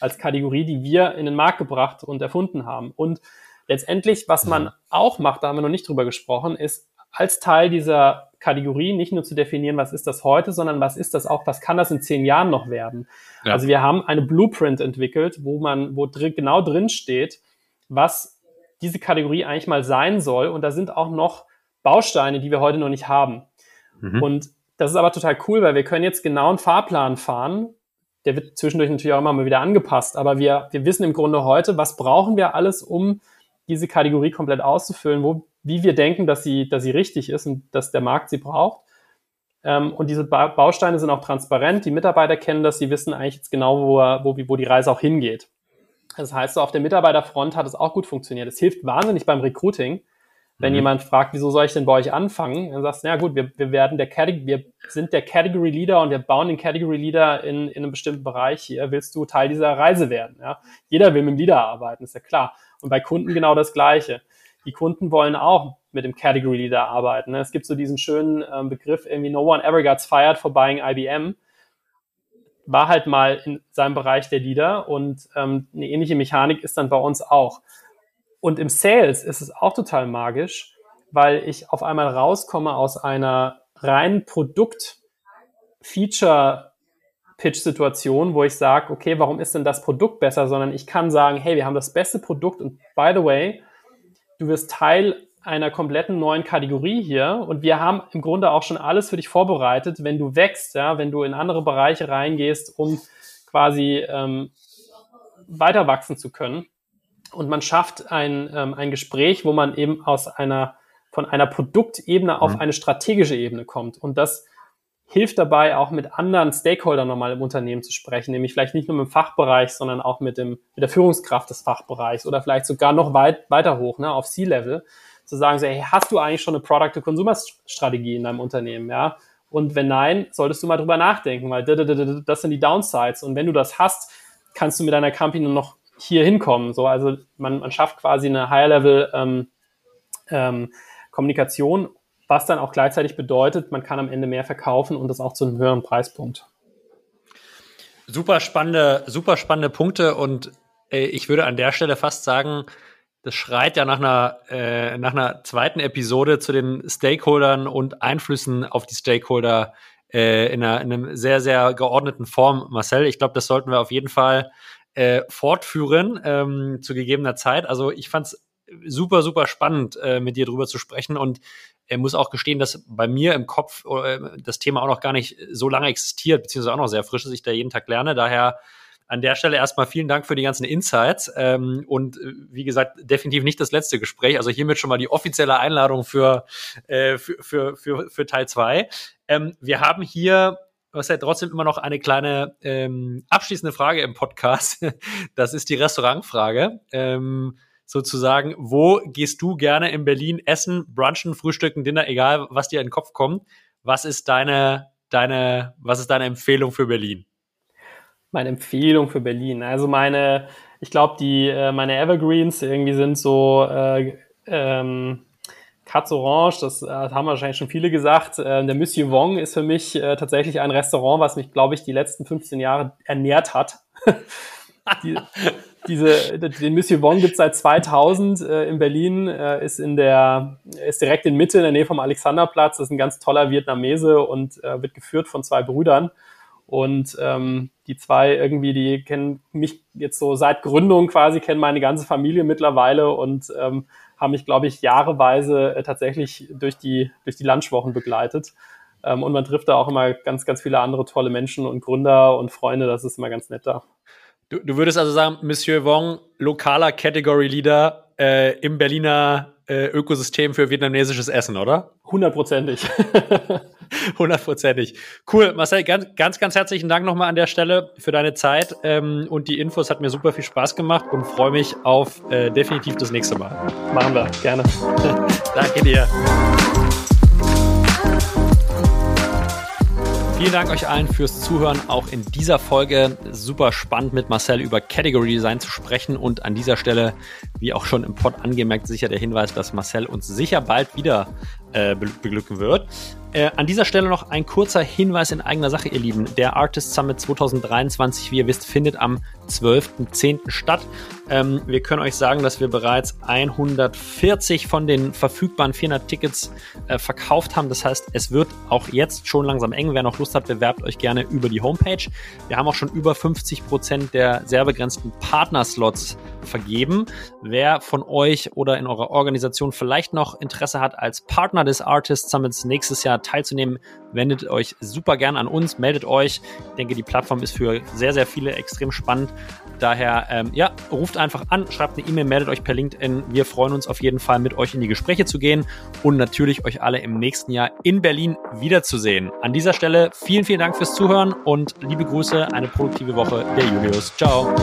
als Kategorie, die wir in den Markt gebracht und erfunden haben. Und letztendlich, was man mhm. auch macht, da haben wir noch nicht drüber gesprochen, ist als Teil dieser Kategorie nicht nur zu definieren, was ist das heute, sondern was ist das auch, was kann das in zehn Jahren noch werden. Ja. Also wir haben eine Blueprint entwickelt, wo man, wo drin, genau drin steht, was diese Kategorie eigentlich mal sein soll. Und da sind auch noch Bausteine, die wir heute noch nicht haben. Mhm. Und das ist aber total cool, weil wir können jetzt genau einen Fahrplan fahren. Der wird zwischendurch natürlich auch immer mal wieder angepasst. Aber wir, wir wissen im Grunde heute, was brauchen wir alles, um diese Kategorie komplett auszufüllen, wo wie wir denken, dass sie, dass sie richtig ist und dass der Markt sie braucht. Ähm, und diese ba Bausteine sind auch transparent. Die Mitarbeiter kennen das. Sie wissen eigentlich jetzt genau, wo, wo, wo die Reise auch hingeht. Das heißt, so auf der Mitarbeiterfront hat es auch gut funktioniert. Es hilft wahnsinnig beim Recruiting. Wenn mhm. jemand fragt, wieso soll ich denn bei euch anfangen? Dann sagst du, na gut, wir, wir werden der Category, wir sind der Category Leader und wir bauen den Category Leader in, in einem bestimmten Bereich hier. Willst du Teil dieser Reise werden? Ja? Jeder will mit dem Leader arbeiten, ist ja klar. Und bei Kunden genau das Gleiche die Kunden wollen auch mit dem Category Leader arbeiten. Ne? Es gibt so diesen schönen ähm, Begriff irgendwie No one ever gets fired for buying IBM. War halt mal in seinem Bereich der Leader und ähm, eine ähnliche Mechanik ist dann bei uns auch. Und im Sales ist es auch total magisch, weil ich auf einmal rauskomme aus einer reinen Produkt-Feature- Pitch-Situation, wo ich sage, okay, warum ist denn das Produkt besser, sondern ich kann sagen, hey, wir haben das beste Produkt und by the way, du wirst Teil einer kompletten neuen Kategorie hier und wir haben im Grunde auch schon alles für dich vorbereitet, wenn du wächst, ja, wenn du in andere Bereiche reingehst, um quasi ähm, weiter wachsen zu können. Und man schafft ein, ähm, ein Gespräch, wo man eben aus einer von einer Produktebene auf mhm. eine strategische Ebene kommt. Und das hilft dabei, auch mit anderen Stakeholdern nochmal im Unternehmen zu sprechen, nämlich vielleicht nicht nur mit dem Fachbereich, sondern auch mit, dem, mit der Führungskraft des Fachbereichs oder vielleicht sogar noch weit, weiter hoch, ne, auf C-Level, zu sagen, so, hey, hast du eigentlich schon eine Product-to-Consumer-Strategie in deinem Unternehmen, ja? Und wenn nein, solltest du mal drüber nachdenken, weil das sind die Downsides. Und wenn du das hast, kannst du mit deiner Company noch hier hinkommen. So, also man, man schafft quasi eine Higher-Level ähm, ähm, Kommunikation was dann auch gleichzeitig bedeutet, man kann am Ende mehr verkaufen und das auch zu einem höheren Preispunkt. Super spannende, super spannende Punkte und äh, ich würde an der Stelle fast sagen, das schreit ja nach einer, äh, nach einer zweiten Episode zu den Stakeholdern und Einflüssen auf die Stakeholder äh, in, einer, in einem sehr, sehr geordneten Form, Marcel. Ich glaube, das sollten wir auf jeden Fall äh, fortführen ähm, zu gegebener Zeit. Also ich fand es super, super spannend, äh, mit dir drüber zu sprechen und er muss auch gestehen, dass bei mir im Kopf äh, das Thema auch noch gar nicht so lange existiert, beziehungsweise auch noch sehr frisch ist, ich da jeden Tag lerne. Daher an der Stelle erstmal vielen Dank für die ganzen Insights ähm, und äh, wie gesagt, definitiv nicht das letzte Gespräch. Also hiermit schon mal die offizielle Einladung für, äh, für, für, für, für Teil zwei. Ähm, wir haben hier was ja trotzdem immer noch eine kleine ähm, abschließende Frage im Podcast. <laughs> Das ist die Restaurantfrage. Ähm, sozusagen, wo gehst du gerne in Berlin essen, brunchen, frühstücken, Dinner, egal was dir in den Kopf kommt. Was ist deine, deine, was ist deine Empfehlung für Berlin? Meine Empfehlung für Berlin. Also meine, ich glaube, die, äh, meine Evergreens irgendwie sind so äh, ähm, Katz Orange, das, äh, haben wahrscheinlich schon viele gesagt. Äh, der Monsieur Wong ist für mich äh, tatsächlich ein Restaurant, was mich, glaube ich, die letzten 15 Jahre ernährt hat. <laughs> die, diese, den Monsieur Wong gibt seit 2000 äh, in Berlin, äh, ist in der, ist direkt in Mitte in der Nähe vom Alexanderplatz. Das ist ein ganz toller Vietnamese und äh, wird geführt von zwei Brüdern. Und ähm, die zwei irgendwie, die kennen mich jetzt so seit Gründung quasi, kennen meine ganze Familie mittlerweile und ähm, haben mich, glaube ich, jahreweise äh, tatsächlich durch die, durch die Lunchwochen begleitet. Ähm, und man trifft da auch immer ganz, ganz viele andere tolle Menschen und Gründer und Freunde. Das ist immer ganz nett da. Du, du würdest also sagen, Monsieur Wong, lokaler Category Leader äh, im Berliner äh, Ökosystem für vietnamesisches Essen, oder? Hundertprozentig. <laughs> Hundertprozentig. Cool, Marcel, ganz, ganz, ganz herzlichen Dank nochmal an der Stelle für deine Zeit ähm, und die Infos. Hat mir super viel Spaß gemacht und freue mich auf äh, definitiv das nächste Mal. Machen wir, gerne. <laughs> Danke dir. Vielen Dank euch allen fürs Zuhören. Auch in dieser Folge super spannend mit Marcel über Category Design zu sprechen. Und an dieser Stelle, wie auch schon im Pod angemerkt, sicher der Hinweis, dass Marcel uns sicher bald wieder äh, beglücken wird. Äh, an dieser Stelle noch ein kurzer Hinweis in eigener Sache, ihr Lieben. Der Artist Summit 2023, wie ihr wisst, findet am 12.10. statt. Ähm, wir können euch sagen, dass wir bereits 140 von den verfügbaren 400 Tickets äh, verkauft haben. Das heißt, es wird auch jetzt schon langsam eng. Wer noch Lust hat, bewerbt euch gerne über die Homepage. Wir haben auch schon über 50 Prozent der sehr begrenzten Partnerslots vergeben. Wer von euch oder in eurer Organisation vielleicht noch Interesse hat, als Partner des Artist Summits nächstes Jahr teilzunehmen, wendet euch super gern an uns, meldet euch. Ich denke, die Plattform ist für sehr, sehr viele extrem spannend. Daher, ähm, ja, ruft einfach an, schreibt eine E-Mail, meldet euch per LinkedIn. Wir freuen uns auf jeden Fall, mit euch in die Gespräche zu gehen und natürlich euch alle im nächsten Jahr in Berlin wiederzusehen. An dieser Stelle vielen, vielen Dank fürs Zuhören und liebe Grüße, eine produktive Woche, der Julius. Ciao.